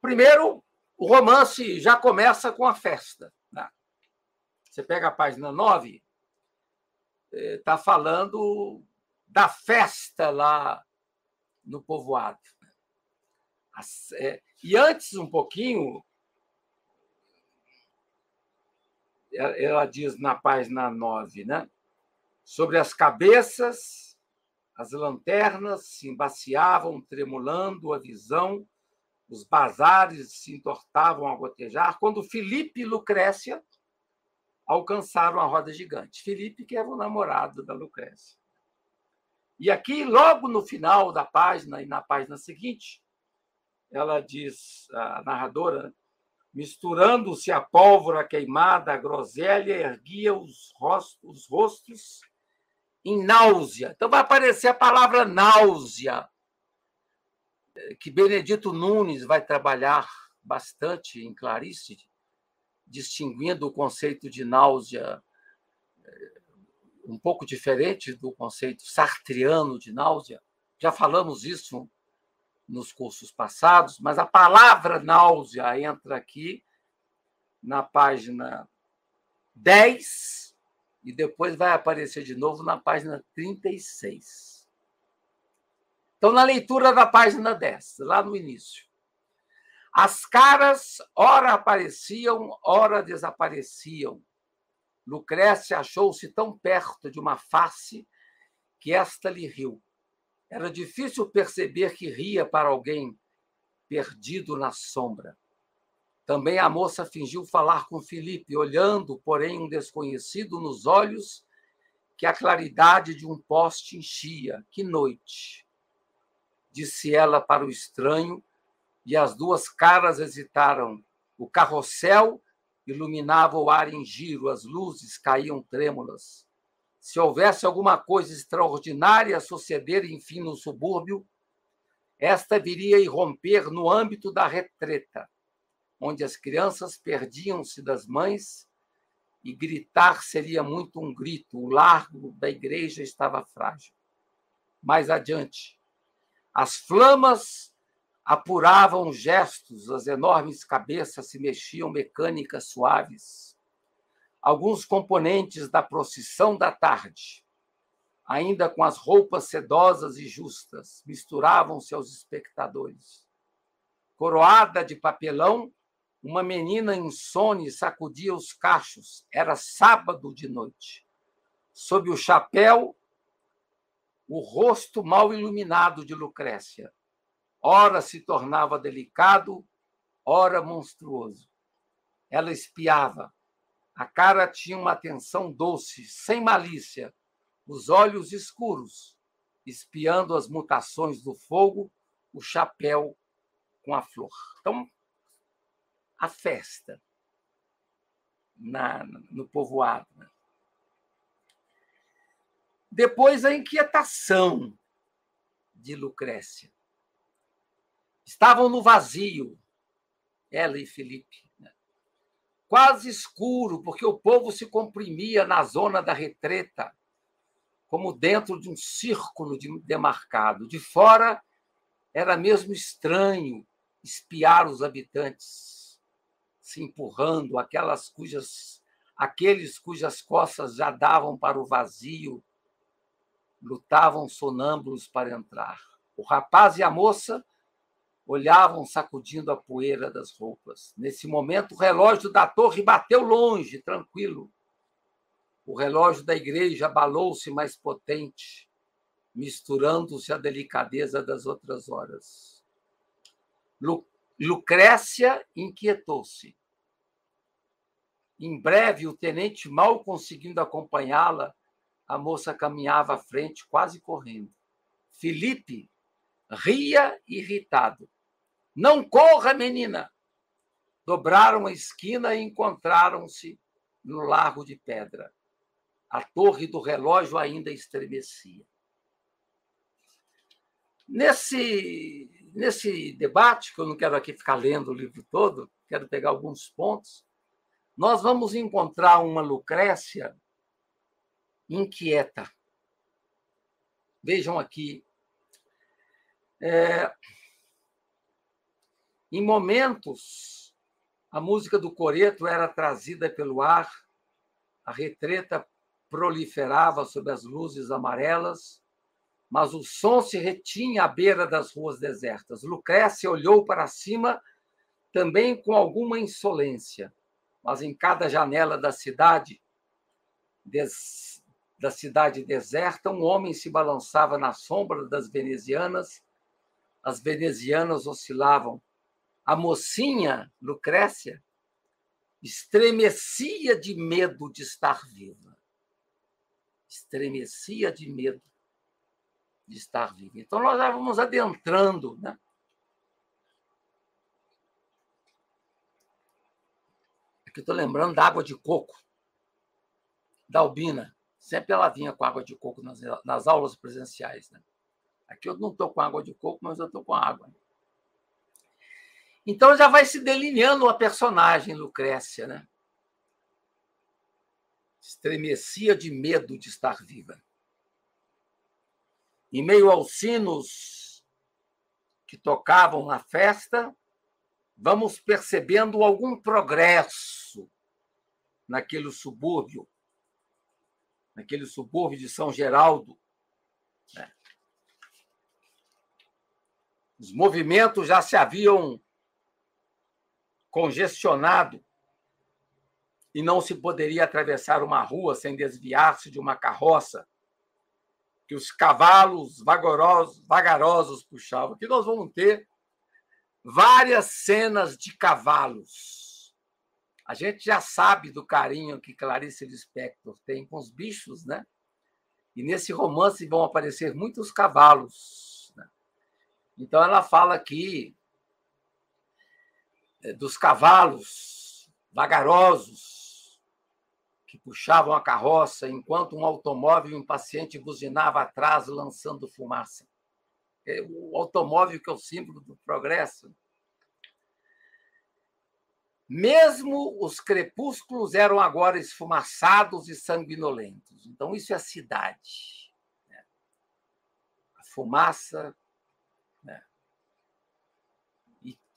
C: Primeiro, o romance já começa com a festa. Né? Você pega a página 9, está eh, falando da festa lá no povoado. É, e antes, um pouquinho, ela diz na página 9, né? Sobre as cabeças, as lanternas se embaciavam, tremulando a visão, os bazares se entortavam a gotejar, quando Felipe e Lucrécia alcançaram a roda gigante. Felipe, que era o namorado da Lucrécia. E aqui, logo no final da página e na página seguinte, ela diz, a narradora, misturando-se a pólvora queimada, a groselha erguia os rostos, os rostos em náusea. Então vai aparecer a palavra náusea, que Benedito Nunes vai trabalhar bastante em Clarice, distinguindo o conceito de náusea um pouco diferente do conceito sartriano de náusea. Já falamos isso nos cursos passados, mas a palavra náusea entra aqui na página 10 e depois vai aparecer de novo na página 36. Então, na leitura da página 10, lá no início. As caras, ora apareciam, ora desapareciam, Lucrécia achou-se tão perto de uma face que esta lhe riu. Era difícil perceber que ria para alguém perdido na sombra. Também a moça fingiu falar com Felipe, olhando, porém, um desconhecido nos olhos que a claridade de um poste enchia. Que noite! Disse ela para o estranho, e as duas caras hesitaram. O carrossel iluminava o ar em giro, as luzes caíam trêmulas. Se houvesse alguma coisa extraordinária a suceder, enfim, no subúrbio, esta viria a irromper no âmbito da retreta, onde as crianças perdiam-se das mães e gritar seria muito um grito. O largo da igreja estava frágil. Mais adiante, as flamas apuravam gestos, as enormes cabeças se mexiam mecânicas suaves. Alguns componentes da procissão da tarde, ainda com as roupas sedosas e justas, misturavam-se aos espectadores. Coroada de papelão, uma menina insone sacudia os cachos. Era sábado de noite. Sob o chapéu, o rosto mal iluminado de Lucrécia ora se tornava delicado, ora monstruoso. Ela espiava. A cara tinha uma atenção doce, sem malícia, os olhos escuros, espiando as mutações do fogo, o chapéu com a flor. Então, a festa na, no povoado. Né? Depois, a inquietação de Lucrécia. Estavam no vazio, ela e Felipe. Quase escuro, porque o povo se comprimia na zona da retreta, como dentro de um círculo demarcado. De fora, era mesmo estranho espiar os habitantes se empurrando, aquelas cujas aqueles cujas costas já davam para o vazio, lutavam sonâmbulos para entrar. O rapaz e a moça olhavam sacudindo a poeira das roupas. Nesse momento, o relógio da torre bateu longe, tranquilo. O relógio da igreja abalou-se mais potente, misturando-se à delicadeza das outras horas. Lu Lucrécia inquietou-se. Em breve, o tenente, mal conseguindo acompanhá-la, a moça caminhava à frente, quase correndo. Felipe ria irritado. Não corra, menina! dobraram a esquina e encontraram-se no Largo de Pedra. A torre do relógio ainda estremecia. Nesse, nesse debate, que eu não quero aqui ficar lendo o livro todo, quero pegar alguns pontos, nós vamos encontrar uma Lucrécia inquieta. Vejam aqui. É, em momentos, a música do coreto era trazida pelo ar, a retreta proliferava sob as luzes amarelas, mas o som se retinha à beira das ruas desertas. Lucrécia olhou para cima também com alguma insolência, mas em cada janela da cidade, des... da cidade deserta, um homem se balançava na sombra das venezianas. As venezianas oscilavam a mocinha Lucrécia estremecia de medo de estar viva. Estremecia de medo de estar viva. Então, nós já vamos adentrando. Né? Aqui estou lembrando da água de coco, da Albina. Sempre ela vinha com água de coco nas, nas aulas presenciais. Né? Aqui eu não estou com água de coco, mas eu estou com água. Então já vai se delineando a personagem Lucrécia, né? Estremecia de medo de estar viva. Em meio aos sinos que tocavam na festa, vamos percebendo algum progresso naquele subúrbio, naquele subúrbio de São Geraldo. Né? Os movimentos já se haviam congestionado e não se poderia atravessar uma rua sem desviar-se de uma carroça que os cavalos vagarosos, vagarosos puxavam. Aqui nós vamos ter várias cenas de cavalos. A gente já sabe do carinho que Clarice Lispector tem com os bichos, né? E nesse romance vão aparecer muitos cavalos. Né? Então ela fala aqui eh, dos cavalos vagarosos que puxavam a carroça enquanto um automóvel impaciente buzinava atrás, lançando fumaça. É o automóvel que é o símbolo do progresso. Mesmo os crepúsculos eram agora esfumaçados e sanguinolentos. Então, isso é a cidade. Né? A fumaça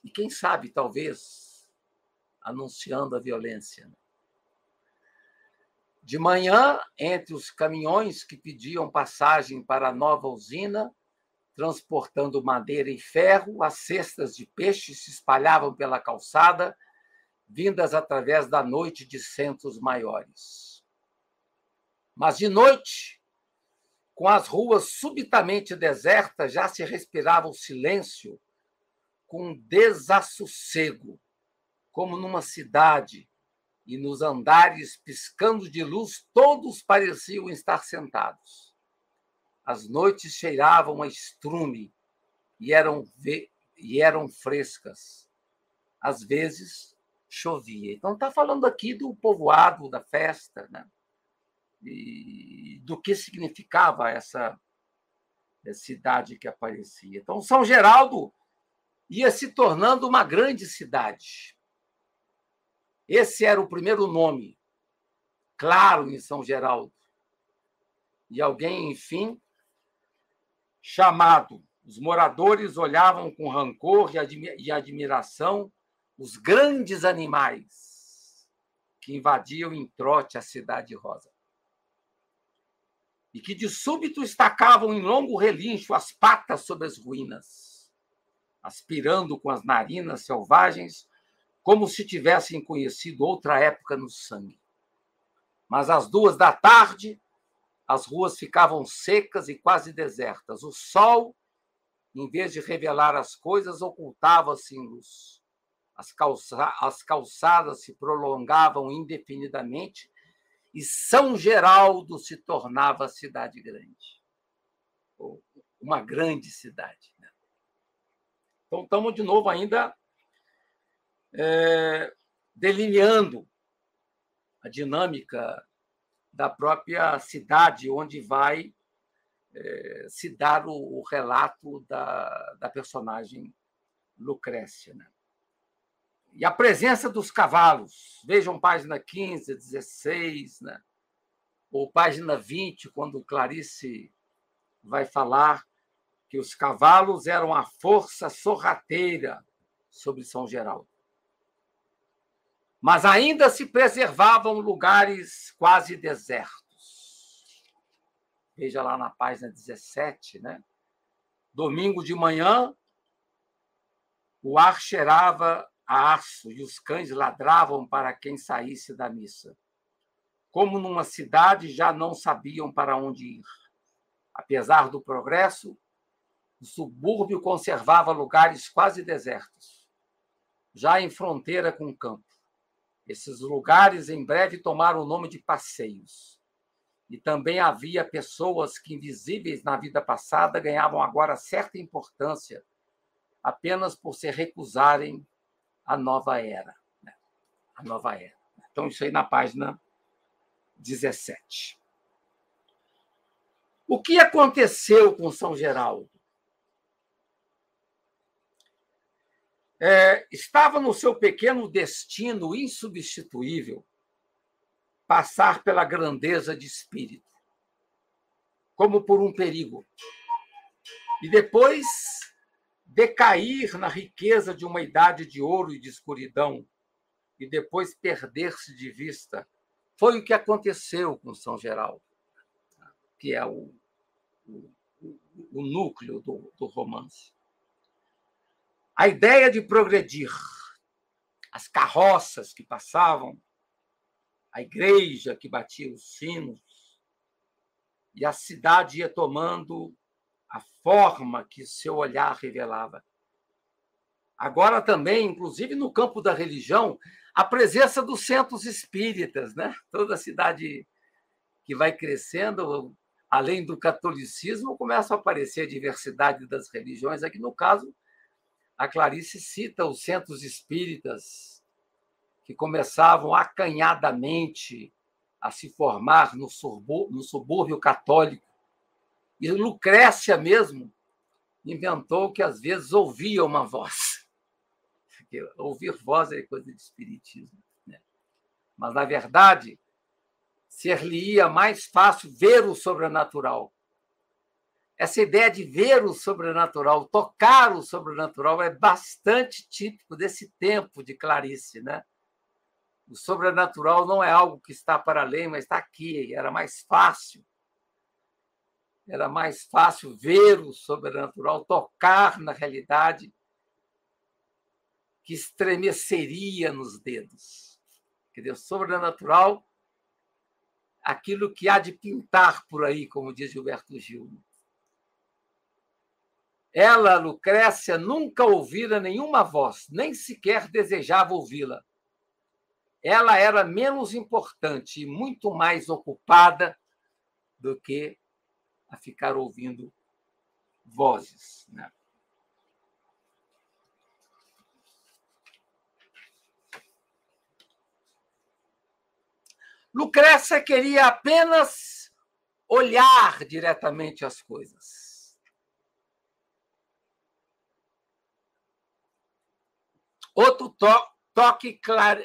C: e quem sabe, talvez, anunciando a violência. Né? De manhã, entre os caminhões que pediam passagem para a nova usina, transportando madeira e ferro, as cestas de peixe se espalhavam pela calçada, vindas através da noite de centros maiores. Mas de noite, com as ruas subitamente desertas, já se respirava o silêncio com desassossego, como numa cidade, e nos andares piscando de luz, todos pareciam estar sentados. As noites cheiravam a estrume e eram, e eram frescas. Às vezes chovia. Então, está falando aqui do povoado, da festa, né? e do que significava essa cidade que aparecia. Então, São Geraldo ia se tornando uma grande cidade. Esse era o primeiro nome, claro, em São Geraldo. E alguém, enfim, chamado. Os moradores olhavam com rancor e admiração os grandes animais que invadiam em trote a cidade rosa. E que de súbito estacavam em longo relincho as patas sobre as ruínas aspirando com as narinas selvagens, como se tivessem conhecido outra época no sangue. Mas às duas da tarde, as ruas ficavam secas e quase desertas. O sol, em vez de revelar as coisas, ocultava-se em luz. As, calça... as calçadas se prolongavam indefinidamente e São Geraldo se tornava cidade grande. Uma grande cidade. Então, estamos de novo ainda é, delineando a dinâmica da própria cidade onde vai é, se dar o, o relato da, da, personagem Lucrécia. Né? E a presença dos cavalos, vejam página 15, 16, né? ou página 20, quando Clarice vai falar que os cavalos eram a força sorrateira sobre São Geraldo. Mas ainda se preservavam lugares quase desertos. Veja lá na página 17, né? Domingo de manhã, o ar cheirava a aço e os cães ladravam para quem saísse da missa. Como numa cidade, já não sabiam para onde ir. Apesar do progresso, o subúrbio conservava lugares quase desertos, já em fronteira com o campo. Esses lugares em breve tomaram o nome de passeios. E também havia pessoas que, invisíveis na vida passada, ganhavam agora certa importância apenas por se recusarem à nova era. Né? A nova era. Então, isso aí na página 17. O que aconteceu com São Geraldo? É, estava no seu pequeno destino insubstituível passar pela grandeza de espírito, como por um perigo, e depois decair na riqueza de uma idade de ouro e de escuridão, e depois perder-se de vista. Foi o que aconteceu com São Geraldo, que é o, o, o núcleo do, do romance. A ideia de progredir, as carroças que passavam, a igreja que batia os sinos, e a cidade ia tomando a forma que seu olhar revelava. Agora também, inclusive no campo da religião, a presença dos centros espíritas, né? Toda a cidade que vai crescendo, além do catolicismo, começa a aparecer a diversidade das religiões. Aqui no caso, a Clarice cita os centros espíritas que começavam acanhadamente a se formar no subúrbio, no subúrbio católico. E Lucrécia mesmo inventou que às vezes ouvia uma voz. (laughs) Porque ouvir voz é coisa de espiritismo. Né? Mas, na verdade, ser-lhe-ia mais fácil ver o sobrenatural essa ideia de ver o sobrenatural, tocar o sobrenatural, é bastante típico desse tempo de Clarice. Né? O sobrenatural não é algo que está para além, mas está aqui. Era mais fácil. Era mais fácil ver o sobrenatural, tocar na realidade que estremeceria nos dedos. Quer dizer, o sobrenatural, aquilo que há de pintar por aí, como diz Gilberto Gil. Ela, Lucrécia, nunca ouvira nenhuma voz, nem sequer desejava ouvi-la. Ela era menos importante e muito mais ocupada do que a ficar ouvindo vozes. Né? Lucrécia queria apenas olhar diretamente as coisas. Outro to toque clar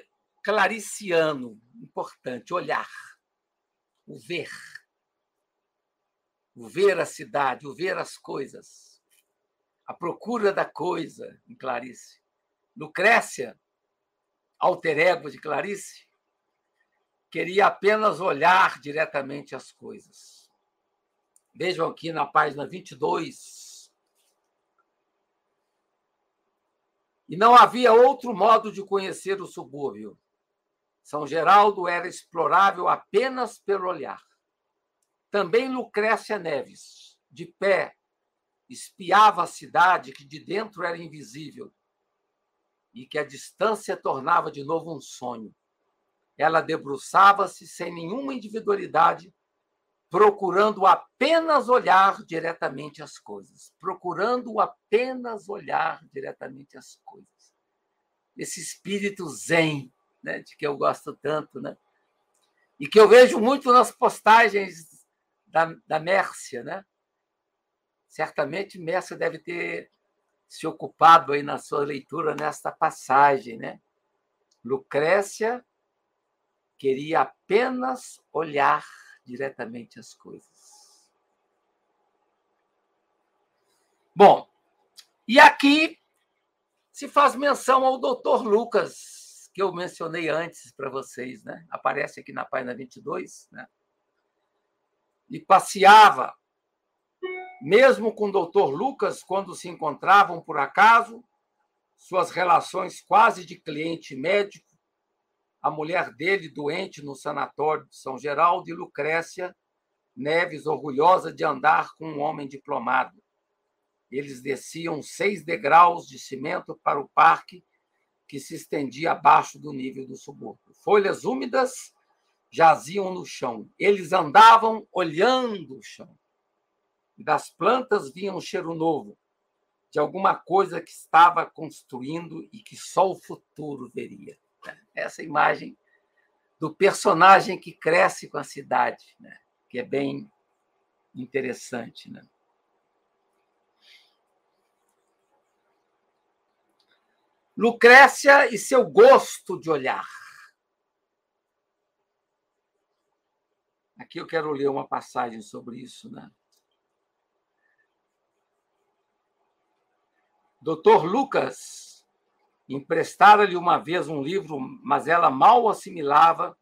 C: clariciano, importante, olhar, o ver. O ver a cidade, o ver as coisas. A procura da coisa em Clarice. Lucrécia, alter ego de Clarice, queria apenas olhar diretamente as coisas. Vejam aqui na página 22 E não havia outro modo de conhecer o subúrbio. São Geraldo era explorável apenas pelo olhar. Também Lucrécia Neves, de pé, espiava a cidade que de dentro era invisível e que a distância tornava de novo um sonho. Ela debruçava-se sem nenhuma individualidade procurando apenas olhar diretamente as coisas, procurando apenas olhar diretamente as coisas. esse espírito zen, né, de que eu gosto tanto, né? E que eu vejo muito nas postagens da, da Mércia, né? Certamente Mércia deve ter se ocupado aí na sua leitura nesta passagem, né? Lucrécia queria apenas olhar diretamente as coisas. Bom, e aqui se faz menção ao doutor Lucas, que eu mencionei antes para vocês, né? Aparece aqui na página 22, né? E passeava, mesmo com o doutor Lucas, quando se encontravam por acaso, suas relações quase de cliente médico, a mulher dele doente no sanatório de São Geraldo e Lucrécia Neves orgulhosa de andar com um homem diplomado. Eles desciam seis degraus de cimento para o parque que se estendia abaixo do nível do subúrbio. Folhas úmidas jaziam no chão. Eles andavam olhando o chão. Das plantas vinha um cheiro novo, de alguma coisa que estava construindo e que só o futuro veria. Essa imagem do personagem que cresce com a cidade, né? que é bem interessante. Né? Lucrécia e seu gosto de olhar. Aqui eu quero ler uma passagem sobre isso, né? Doutor Lucas emprestara-lhe uma vez um livro, mas ela mal assimilava,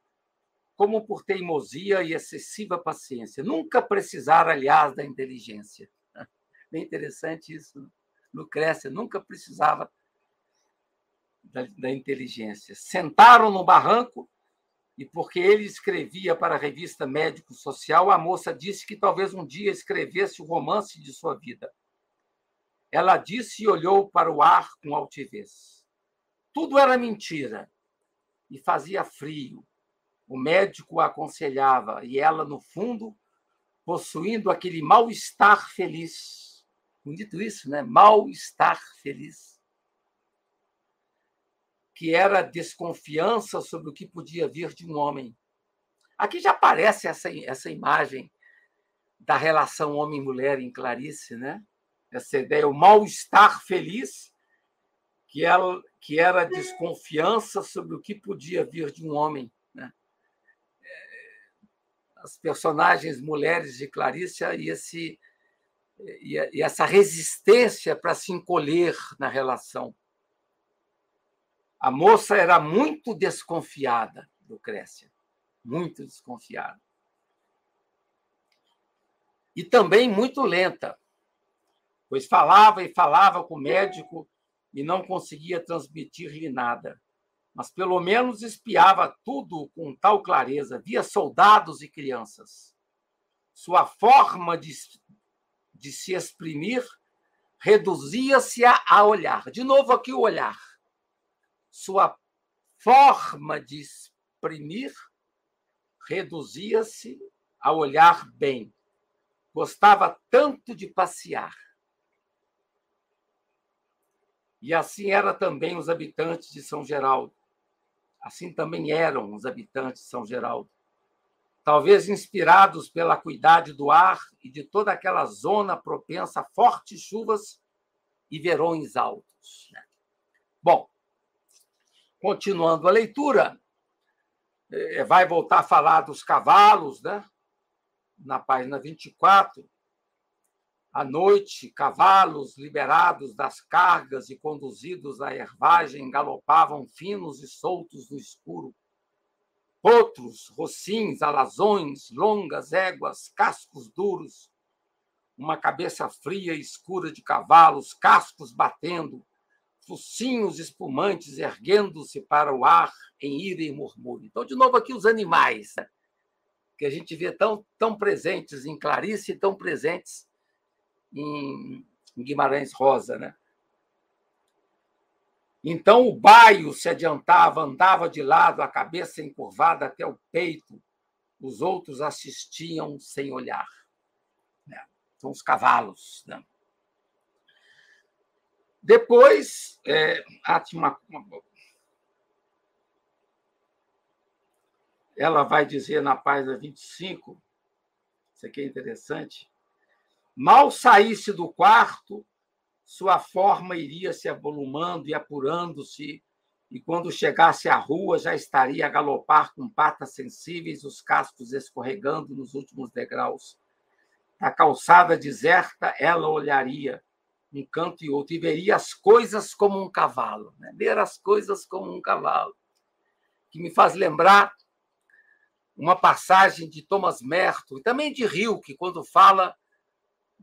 C: como por teimosia e excessiva paciência. Nunca precisara, aliás, da inteligência. (laughs) Bem interessante isso. Né? Lucrécia nunca precisava da, da inteligência. Sentaram no barranco e, porque ele escrevia para a revista Médico Social, a moça disse que talvez um dia escrevesse o romance de sua vida. Ela disse e olhou para o ar com altivez. Tudo era mentira e fazia frio. O médico a aconselhava e ela, no fundo, possuindo aquele mal-estar feliz. Bonito isso, né? Mal-estar feliz que era desconfiança sobre o que podia vir de um homem. Aqui já aparece essa, essa imagem da relação homem-mulher em Clarice, né? Essa ideia, o mal-estar feliz, que, ela, que era desconfiança sobre o que podia vir de um homem. Né? As personagens mulheres de Clarice e, esse, e essa resistência para se encolher na relação. A moça era muito desconfiada, Lucrécia, muito desconfiada. E também muito lenta, pois falava e falava com o médico e não conseguia transmitir-lhe nada. Mas pelo menos espiava tudo com tal clareza, via soldados e crianças. Sua forma de, de se exprimir reduzia-se a, a olhar. De novo aqui o olhar sua forma de exprimir reduzia-se a olhar bem. Gostava tanto de passear. E assim era também os habitantes de São Geraldo. Assim também eram os habitantes de São Geraldo. Talvez inspirados pela cuidade do ar e de toda aquela zona propensa a fortes chuvas e verões altos. Né? Bom, continuando a leitura, é, vai voltar a falar dos cavalos, né? na página 24. À noite, cavalos liberados das cargas e conduzidos à ervagem galopavam finos e soltos no escuro. Outros, rocins, alazões, longas éguas, cascos duros, uma cabeça fria e escura de cavalos, cascos batendo, focinhos espumantes erguendo-se para o ar em ira e murmúrio. Então, de novo, aqui os animais, né? que a gente vê tão, tão presentes em Clarice tão presentes em Guimarães Rosa, né? Então o baio se adiantava, andava de lado, a cabeça encurvada até o peito. Os outros assistiam sem olhar. Né? São os cavalos. Né? Depois, é, ela vai dizer na página 25, isso aqui é interessante, Mal saísse do quarto, sua forma iria se avolumando e apurando-se, e quando chegasse à rua já estaria a galopar com patas sensíveis, os cascos escorregando nos últimos degraus. Na calçada deserta, ela olharia um canto e outro e veria as coisas como um cavalo, né? ver as coisas como um cavalo, que me faz lembrar uma passagem de Thomas Merton e também de Rilke, quando fala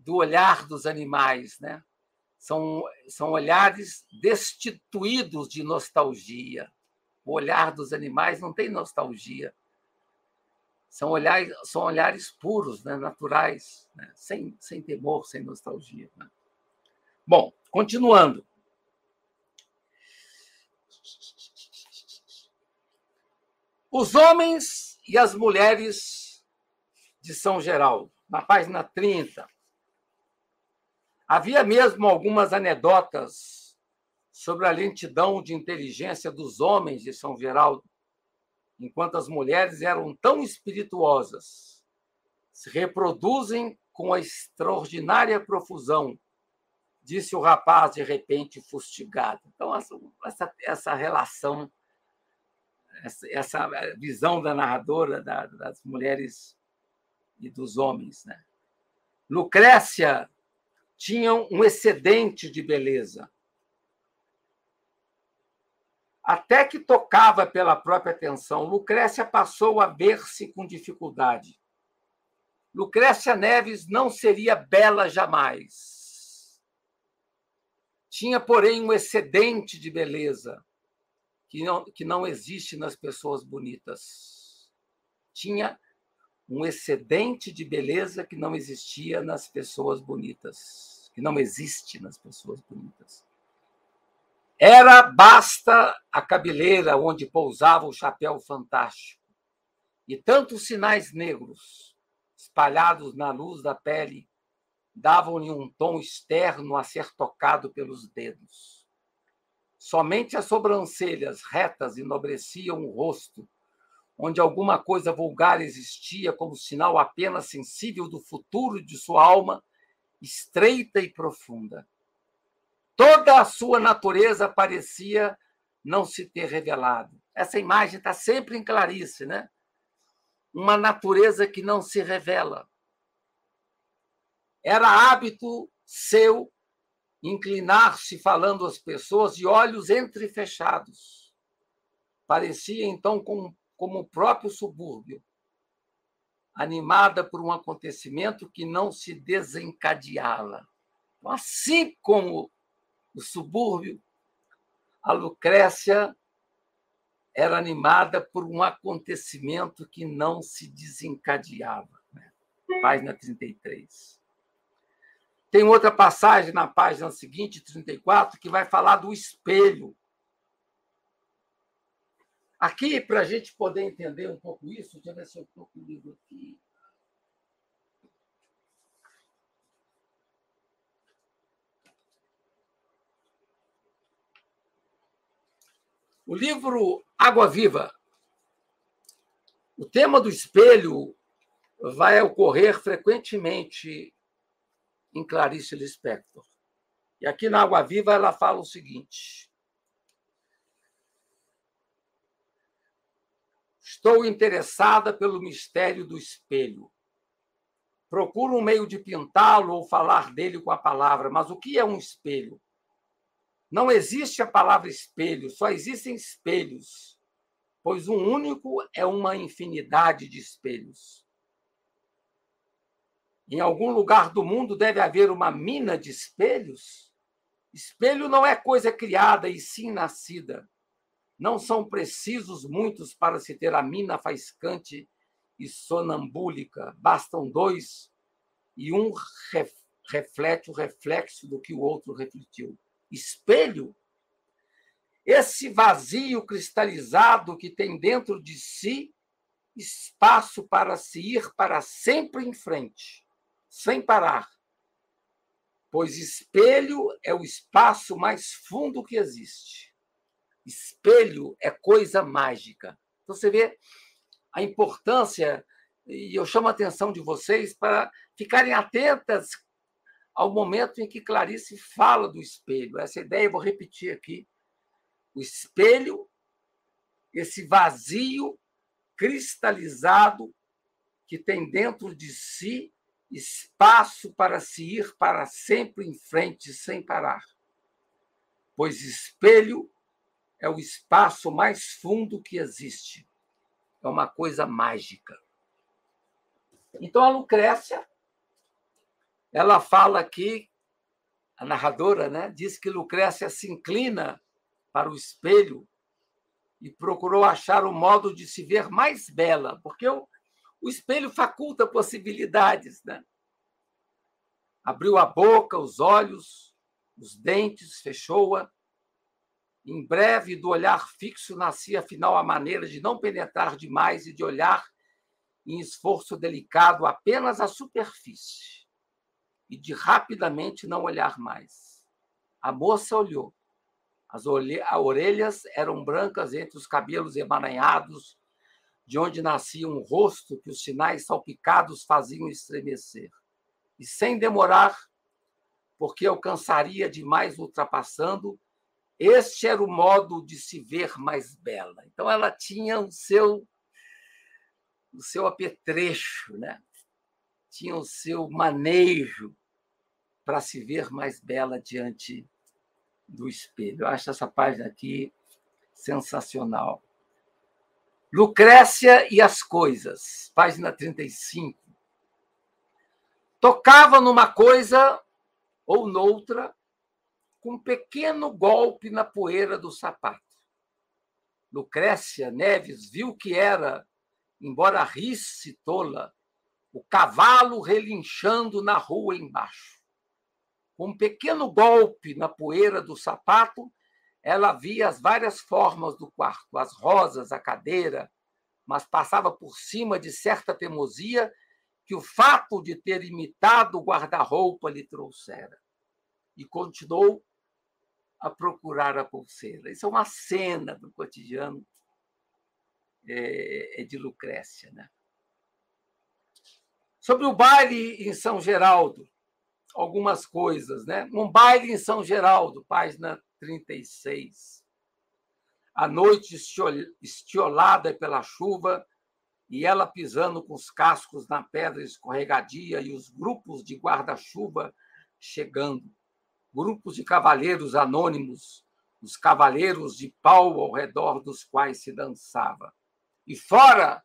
C: do olhar dos animais, né? São, são olhares destituídos de nostalgia. O olhar dos animais não tem nostalgia. São olhares, são olhares puros, né? naturais, né? sem, sem temor, sem nostalgia. Né? Bom, continuando. Os homens e as mulheres de São Geraldo, na página 30. Havia mesmo algumas anedotas sobre a lentidão de inteligência dos homens de São Geraldo, enquanto as mulheres eram tão espirituosas, se reproduzem com a extraordinária profusão, disse o rapaz de repente fustigado. Então, essa, essa relação, essa, visão da narradora da, das mulheres e dos homens. Né? Lucrécia tinham um excedente de beleza. Até que tocava pela própria atenção, Lucrécia passou a ver-se com dificuldade. Lucrécia Neves não seria bela jamais. Tinha, porém, um excedente de beleza que não, que não existe nas pessoas bonitas. Tinha um excedente de beleza que não existia nas pessoas bonitas, que não existe nas pessoas bonitas. Era basta a cabeleira onde pousava o chapéu fantástico e tantos sinais negros espalhados na luz da pele davam-lhe um tom externo a ser tocado pelos dedos. Somente as sobrancelhas retas enobreciam o rosto onde alguma coisa vulgar existia como sinal apenas sensível do futuro de sua alma estreita e profunda. Toda a sua natureza parecia não se ter revelado. Essa imagem está sempre em Clarice, né? Uma natureza que não se revela. Era hábito seu inclinar-se falando às pessoas de olhos entrefechados. Parecia então com como o próprio subúrbio, animada por um acontecimento que não se desencadeava. Então, assim como o subúrbio, a Lucrécia era animada por um acontecimento que não se desencadeava. Né? Página 33. Tem outra passagem na página seguinte, 34, que vai falar do espelho Aqui, para a gente poder entender um pouco isso, deixa eu ver se eu estou com o livro aqui. O livro Água Viva. O tema do espelho vai ocorrer frequentemente em Clarice Lispector. E aqui na Água Viva ela fala o seguinte: Estou interessada pelo mistério do espelho. Procuro um meio de pintá-lo ou falar dele com a palavra, mas o que é um espelho? Não existe a palavra espelho, só existem espelhos, pois um único é uma infinidade de espelhos. Em algum lugar do mundo deve haver uma mina de espelhos? Espelho não é coisa criada e sim nascida. Não são precisos muitos para se ter a mina faiscante e sonambúlica. Bastam dois e um reflete o reflexo do que o outro refletiu. Espelho esse vazio cristalizado que tem dentro de si espaço para se ir para sempre em frente, sem parar. Pois espelho é o espaço mais fundo que existe. Espelho é coisa mágica. Então você vê a importância, e eu chamo a atenção de vocês para ficarem atentas ao momento em que Clarice fala do espelho. Essa ideia eu vou repetir aqui. O espelho, esse vazio cristalizado que tem dentro de si espaço para se ir para sempre em frente sem parar. Pois espelho é o espaço mais fundo que existe. É uma coisa mágica. Então a Lucrécia ela fala aqui a narradora, né, diz que Lucrécia se inclina para o espelho e procurou achar o modo de se ver mais bela, porque o, o espelho faculta possibilidades, né? Abriu a boca, os olhos, os dentes, fechou-a. Em breve, do olhar fixo nascia afinal a maneira de não penetrar demais e de olhar em esforço delicado apenas a superfície e de rapidamente não olhar mais. A moça olhou. As orelhas eram brancas entre os cabelos emaranhados de onde nascia um rosto que os sinais salpicados faziam estremecer. E sem demorar, porque alcançaria demais ultrapassando, este era o modo de se ver mais bela. Então ela tinha o seu o seu apetrecho, né? Tinha o seu manejo para se ver mais bela diante do espelho. Eu acho essa página aqui sensacional. Lucrécia e as Coisas, página 35. Tocava numa coisa ou noutra com um pequeno golpe na poeira do sapato. Lucrécia Neves viu que era, embora risse tola, o cavalo relinchando na rua embaixo. Com um pequeno golpe na poeira do sapato, ela via as várias formas do quarto, as rosas, a cadeira, mas passava por cima de certa teimosia que o fato de ter imitado o guarda-roupa lhe trouxera. E continuou a procurar a pulseira. Isso é uma cena do cotidiano é, é de Lucrécia. Né? Sobre o baile em São Geraldo, algumas coisas. Né? Um baile em São Geraldo, página 36. A noite estiolada pela chuva e ela pisando com os cascos na pedra escorregadia e os grupos de guarda-chuva chegando. Grupos de cavaleiros anônimos, os cavaleiros de pau ao redor dos quais se dançava. E fora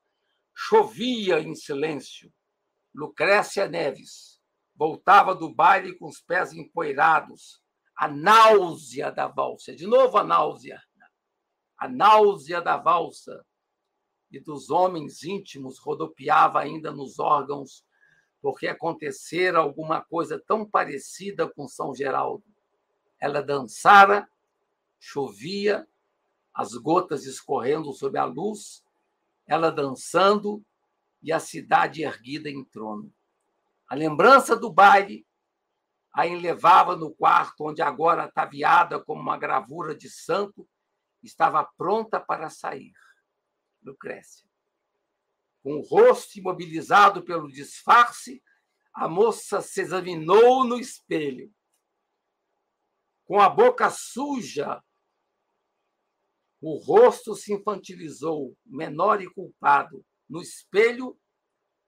C: chovia em silêncio. Lucrécia Neves voltava do baile com os pés empoeirados, a náusea da valsa. De novo a náusea. A náusea da valsa e dos homens íntimos rodopiava ainda nos órgãos, porque acontecera alguma coisa tão parecida com São Geraldo. Ela dançara, chovia, as gotas escorrendo sob a luz, ela dançando e a cidade erguida em trono. A lembrança do baile a enlevava no quarto onde agora ataviada como uma gravura de santo estava pronta para sair. Lucrécia. Com o rosto imobilizado pelo disfarce, a moça se examinou no espelho. Com a boca suja, o rosto se infantilizou, menor e culpado. No espelho,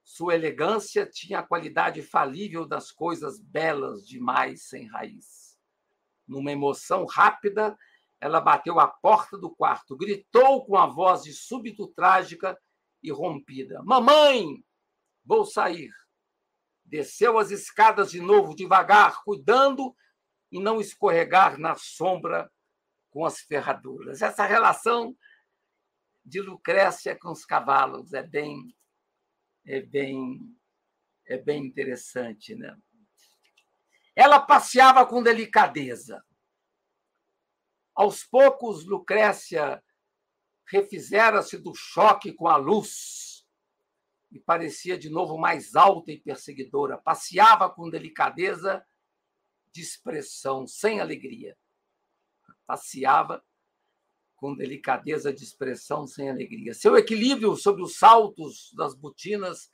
C: sua elegância tinha a qualidade falível das coisas belas demais sem raiz. Numa emoção rápida, ela bateu à porta do quarto, gritou com a voz de súbito trágica e rompida: Mamãe, vou sair. Desceu as escadas de novo, devagar, cuidando e não escorregar na sombra com as ferraduras. Essa relação de Lucrécia com os cavalos é bem é bem, é bem interessante. Né? Ela passeava com delicadeza. Aos poucos, Lucrécia refizera-se do choque com a luz e parecia de novo mais alta e perseguidora. Passeava com delicadeza de expressão, sem alegria. Passeava com delicadeza de expressão sem alegria. Seu equilíbrio sobre os saltos das botinas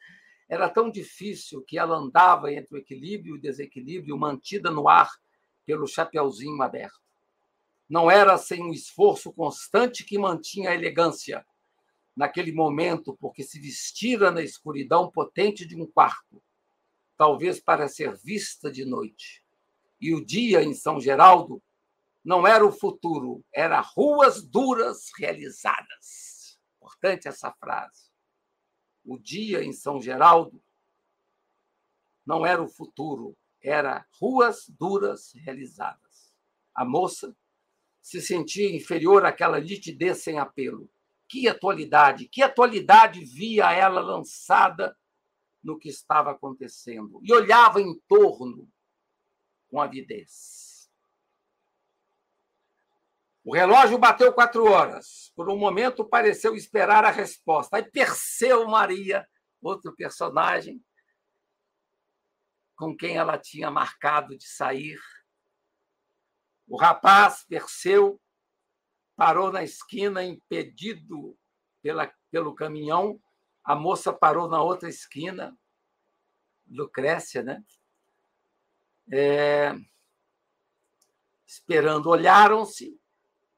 C: era tão difícil que ela andava entre o equilíbrio e o desequilíbrio, mantida no ar pelo chapeuzinho aberto. Não era sem um esforço constante que mantinha a elegância naquele momento, porque se vestira na escuridão potente de um quarto, talvez para ser vista de noite. E o dia em São Geraldo não era o futuro, era ruas duras realizadas. Importante essa frase. O dia em São Geraldo não era o futuro, era ruas duras realizadas. A moça se sentia inferior àquela nitidez sem apelo. Que atualidade, que atualidade via ela lançada no que estava acontecendo e olhava em torno com avidez. O relógio bateu quatro horas. Por um momento pareceu esperar a resposta. Aí Perseu Maria, outro personagem, com quem ela tinha marcado de sair. O rapaz, Perseu, parou na esquina, impedido pela, pelo caminhão. A moça parou na outra esquina, Lucrécia, né? É... Esperando, olharam-se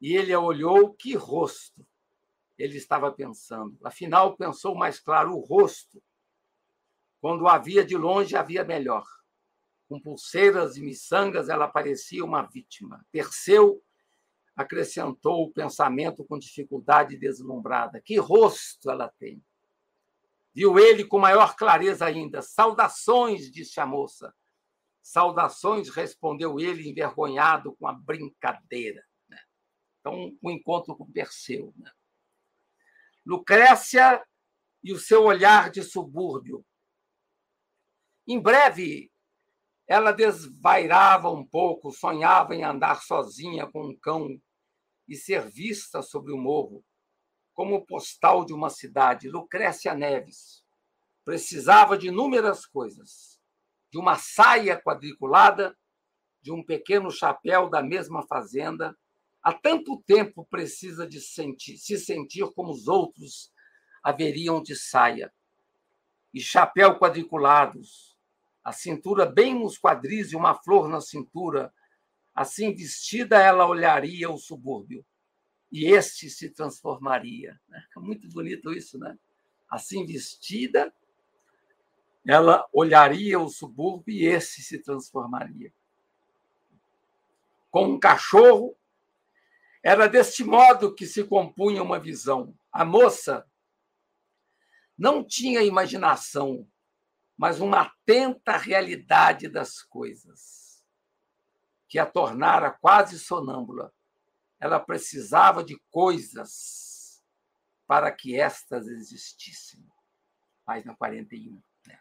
C: e ele olhou. Que rosto! Ele estava pensando. Afinal, pensou mais claro: o rosto quando a via de longe, havia melhor. Com pulseiras e miçangas, ela parecia uma vítima. Perseu acrescentou o pensamento com dificuldade deslumbrada. Que rosto ela tem! Viu ele com maior clareza ainda. Saudações, disse a moça. Saudações, respondeu ele, envergonhado com a brincadeira. Né? Então, o um encontro com Perseu. Né? Lucrécia e o seu olhar de subúrbio em breve, ela desvairava um pouco, sonhava em andar sozinha com um cão e ser vista sobre o morro, como postal de uma cidade. Lucrécia Neves precisava de inúmeras coisas: de uma saia quadriculada, de um pequeno chapéu da mesma fazenda. Há tanto tempo precisa de sentir, se sentir como os outros haveriam de saia e chapéu quadriculados, a cintura bem nos quadris e uma flor na cintura. Assim vestida, ela olharia o subúrbio e este se transformaria. É muito bonito isso, né? Assim vestida, ela olharia o subúrbio e esse se transformaria. Com um cachorro, era deste modo que se compunha uma visão. A moça não tinha imaginação mas uma atenta realidade das coisas, que a tornara quase sonâmbula. Ela precisava de coisas para que estas existissem. Página 41. Né?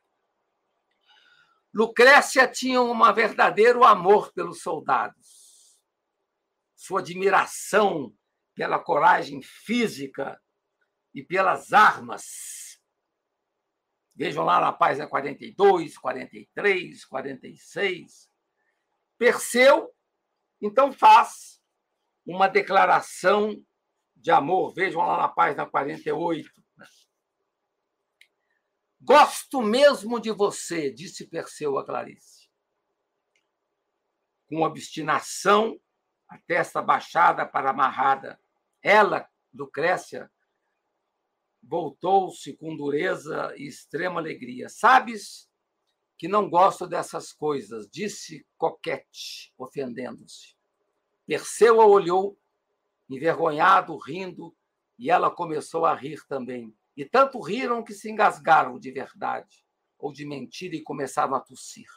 C: Lucrécia tinha um verdadeiro amor pelos soldados. Sua admiração pela coragem física e pelas armas Vejam lá na página 42, 43, 46. Perseu, então, faz uma declaração de amor. Vejam lá na página 48. Gosto mesmo de você, disse Perseu a Clarice. Com obstinação, a testa baixada para amarrada. Ela, Lucrécia, voltou-se com dureza e extrema alegria. Sabes que não gosto dessas coisas, disse Coquete, ofendendo-se. Perseu a olhou, envergonhado, rindo, e ela começou a rir também. E tanto riram que se engasgaram de verdade ou de mentira e começavam a tossir.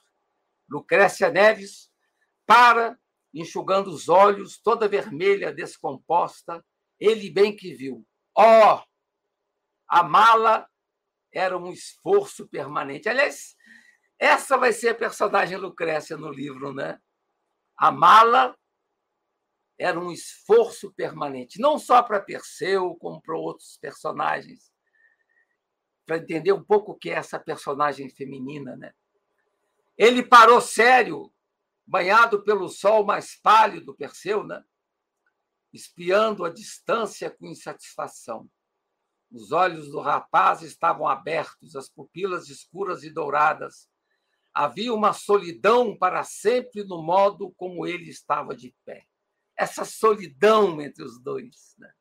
C: Lucrécia Neves para, enxugando os olhos, toda vermelha, descomposta, ele bem que viu. Oh, a mala era um esforço permanente. Aliás, essa vai ser a personagem Lucrécia no livro, né? A mala era um esforço permanente, não só para Perseu, como para outros personagens, para entender um pouco o que é essa personagem feminina, né? Ele parou sério, banhado pelo sol mais pálido, Perseu, né? espiando a distância com insatisfação. Os olhos do rapaz estavam abertos, as pupilas escuras e douradas. Havia uma solidão para sempre no modo como ele estava de pé. Essa solidão entre os dois, né?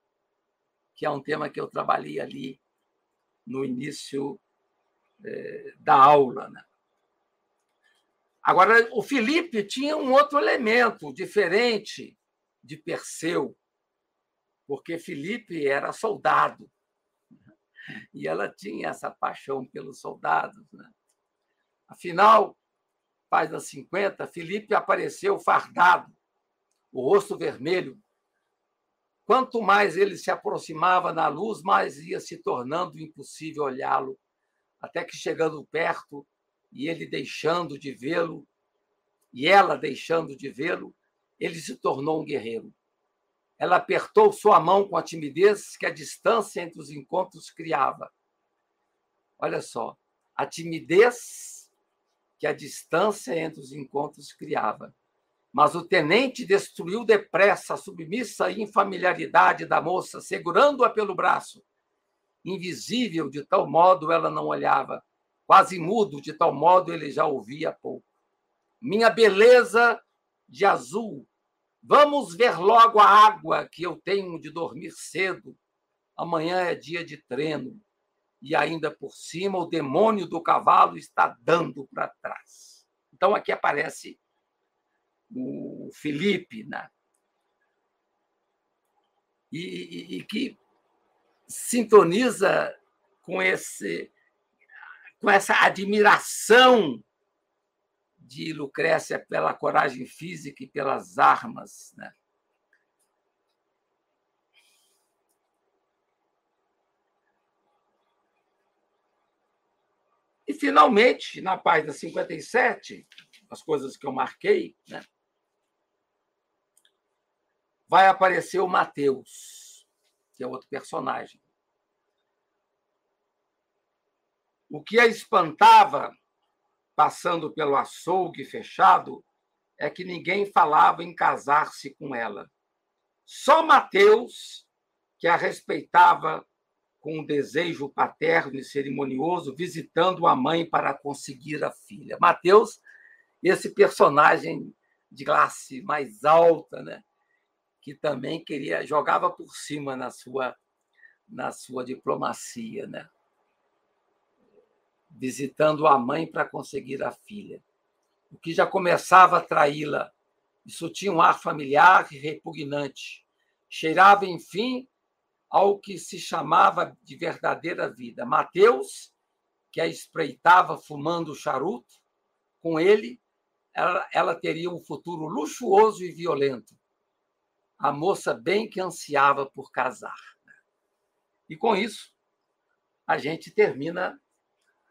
C: que é um tema que eu trabalhei ali no início é, da aula. Né? Agora, o Felipe tinha um outro elemento diferente de Perseu, porque Felipe era soldado e ela tinha essa paixão pelos soldados. Né? Afinal, página 50, Felipe apareceu fardado, o rosto vermelho. Quanto mais ele se aproximava na luz, mais ia se tornando impossível olhá-lo, até que chegando perto e ele deixando de vê-lo, e ela deixando de vê-lo, ele se tornou um guerreiro. Ela apertou sua mão com a timidez que a distância entre os encontros criava. Olha só, a timidez que a distância entre os encontros criava. Mas o tenente destruiu depressa a submissa infamiliaridade da moça, segurando-a pelo braço. Invisível, de tal modo ela não olhava, quase mudo, de tal modo ele já ouvia pouco. Minha beleza de azul Vamos ver logo a água que eu tenho de dormir cedo. Amanhã é dia de treino. E ainda por cima, o demônio do cavalo está dando para trás. Então, aqui aparece o Felipe, né? E, e, e que sintoniza com esse com essa admiração de Lucrécia pela coragem física e pelas armas. Né? E, finalmente, na página 57, as coisas que eu marquei, né? vai aparecer o Mateus, que é outro personagem. O que a espantava passando pelo açougue fechado, é que ninguém falava em casar-se com ela. Só Mateus, que a respeitava com um desejo paterno e cerimonioso, visitando a mãe para conseguir a filha. Mateus, esse personagem de classe mais alta, né? que também queria jogava por cima na sua na sua diplomacia, né? Visitando a mãe para conseguir a filha, o que já começava a traí-la. Isso tinha um ar familiar e repugnante. Cheirava, enfim, ao que se chamava de verdadeira vida. Mateus, que a espreitava fumando charuto, com ele, ela, ela teria um futuro luxuoso e violento. A moça bem que ansiava por casar. E com isso, a gente termina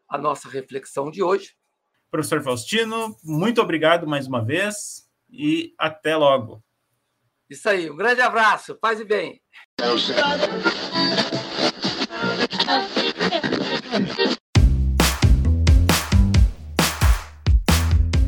C: a nossa reflexão de hoje.
B: Professor Faustino, muito obrigado mais uma vez e até logo.
C: Isso aí, um grande abraço, paz e bem.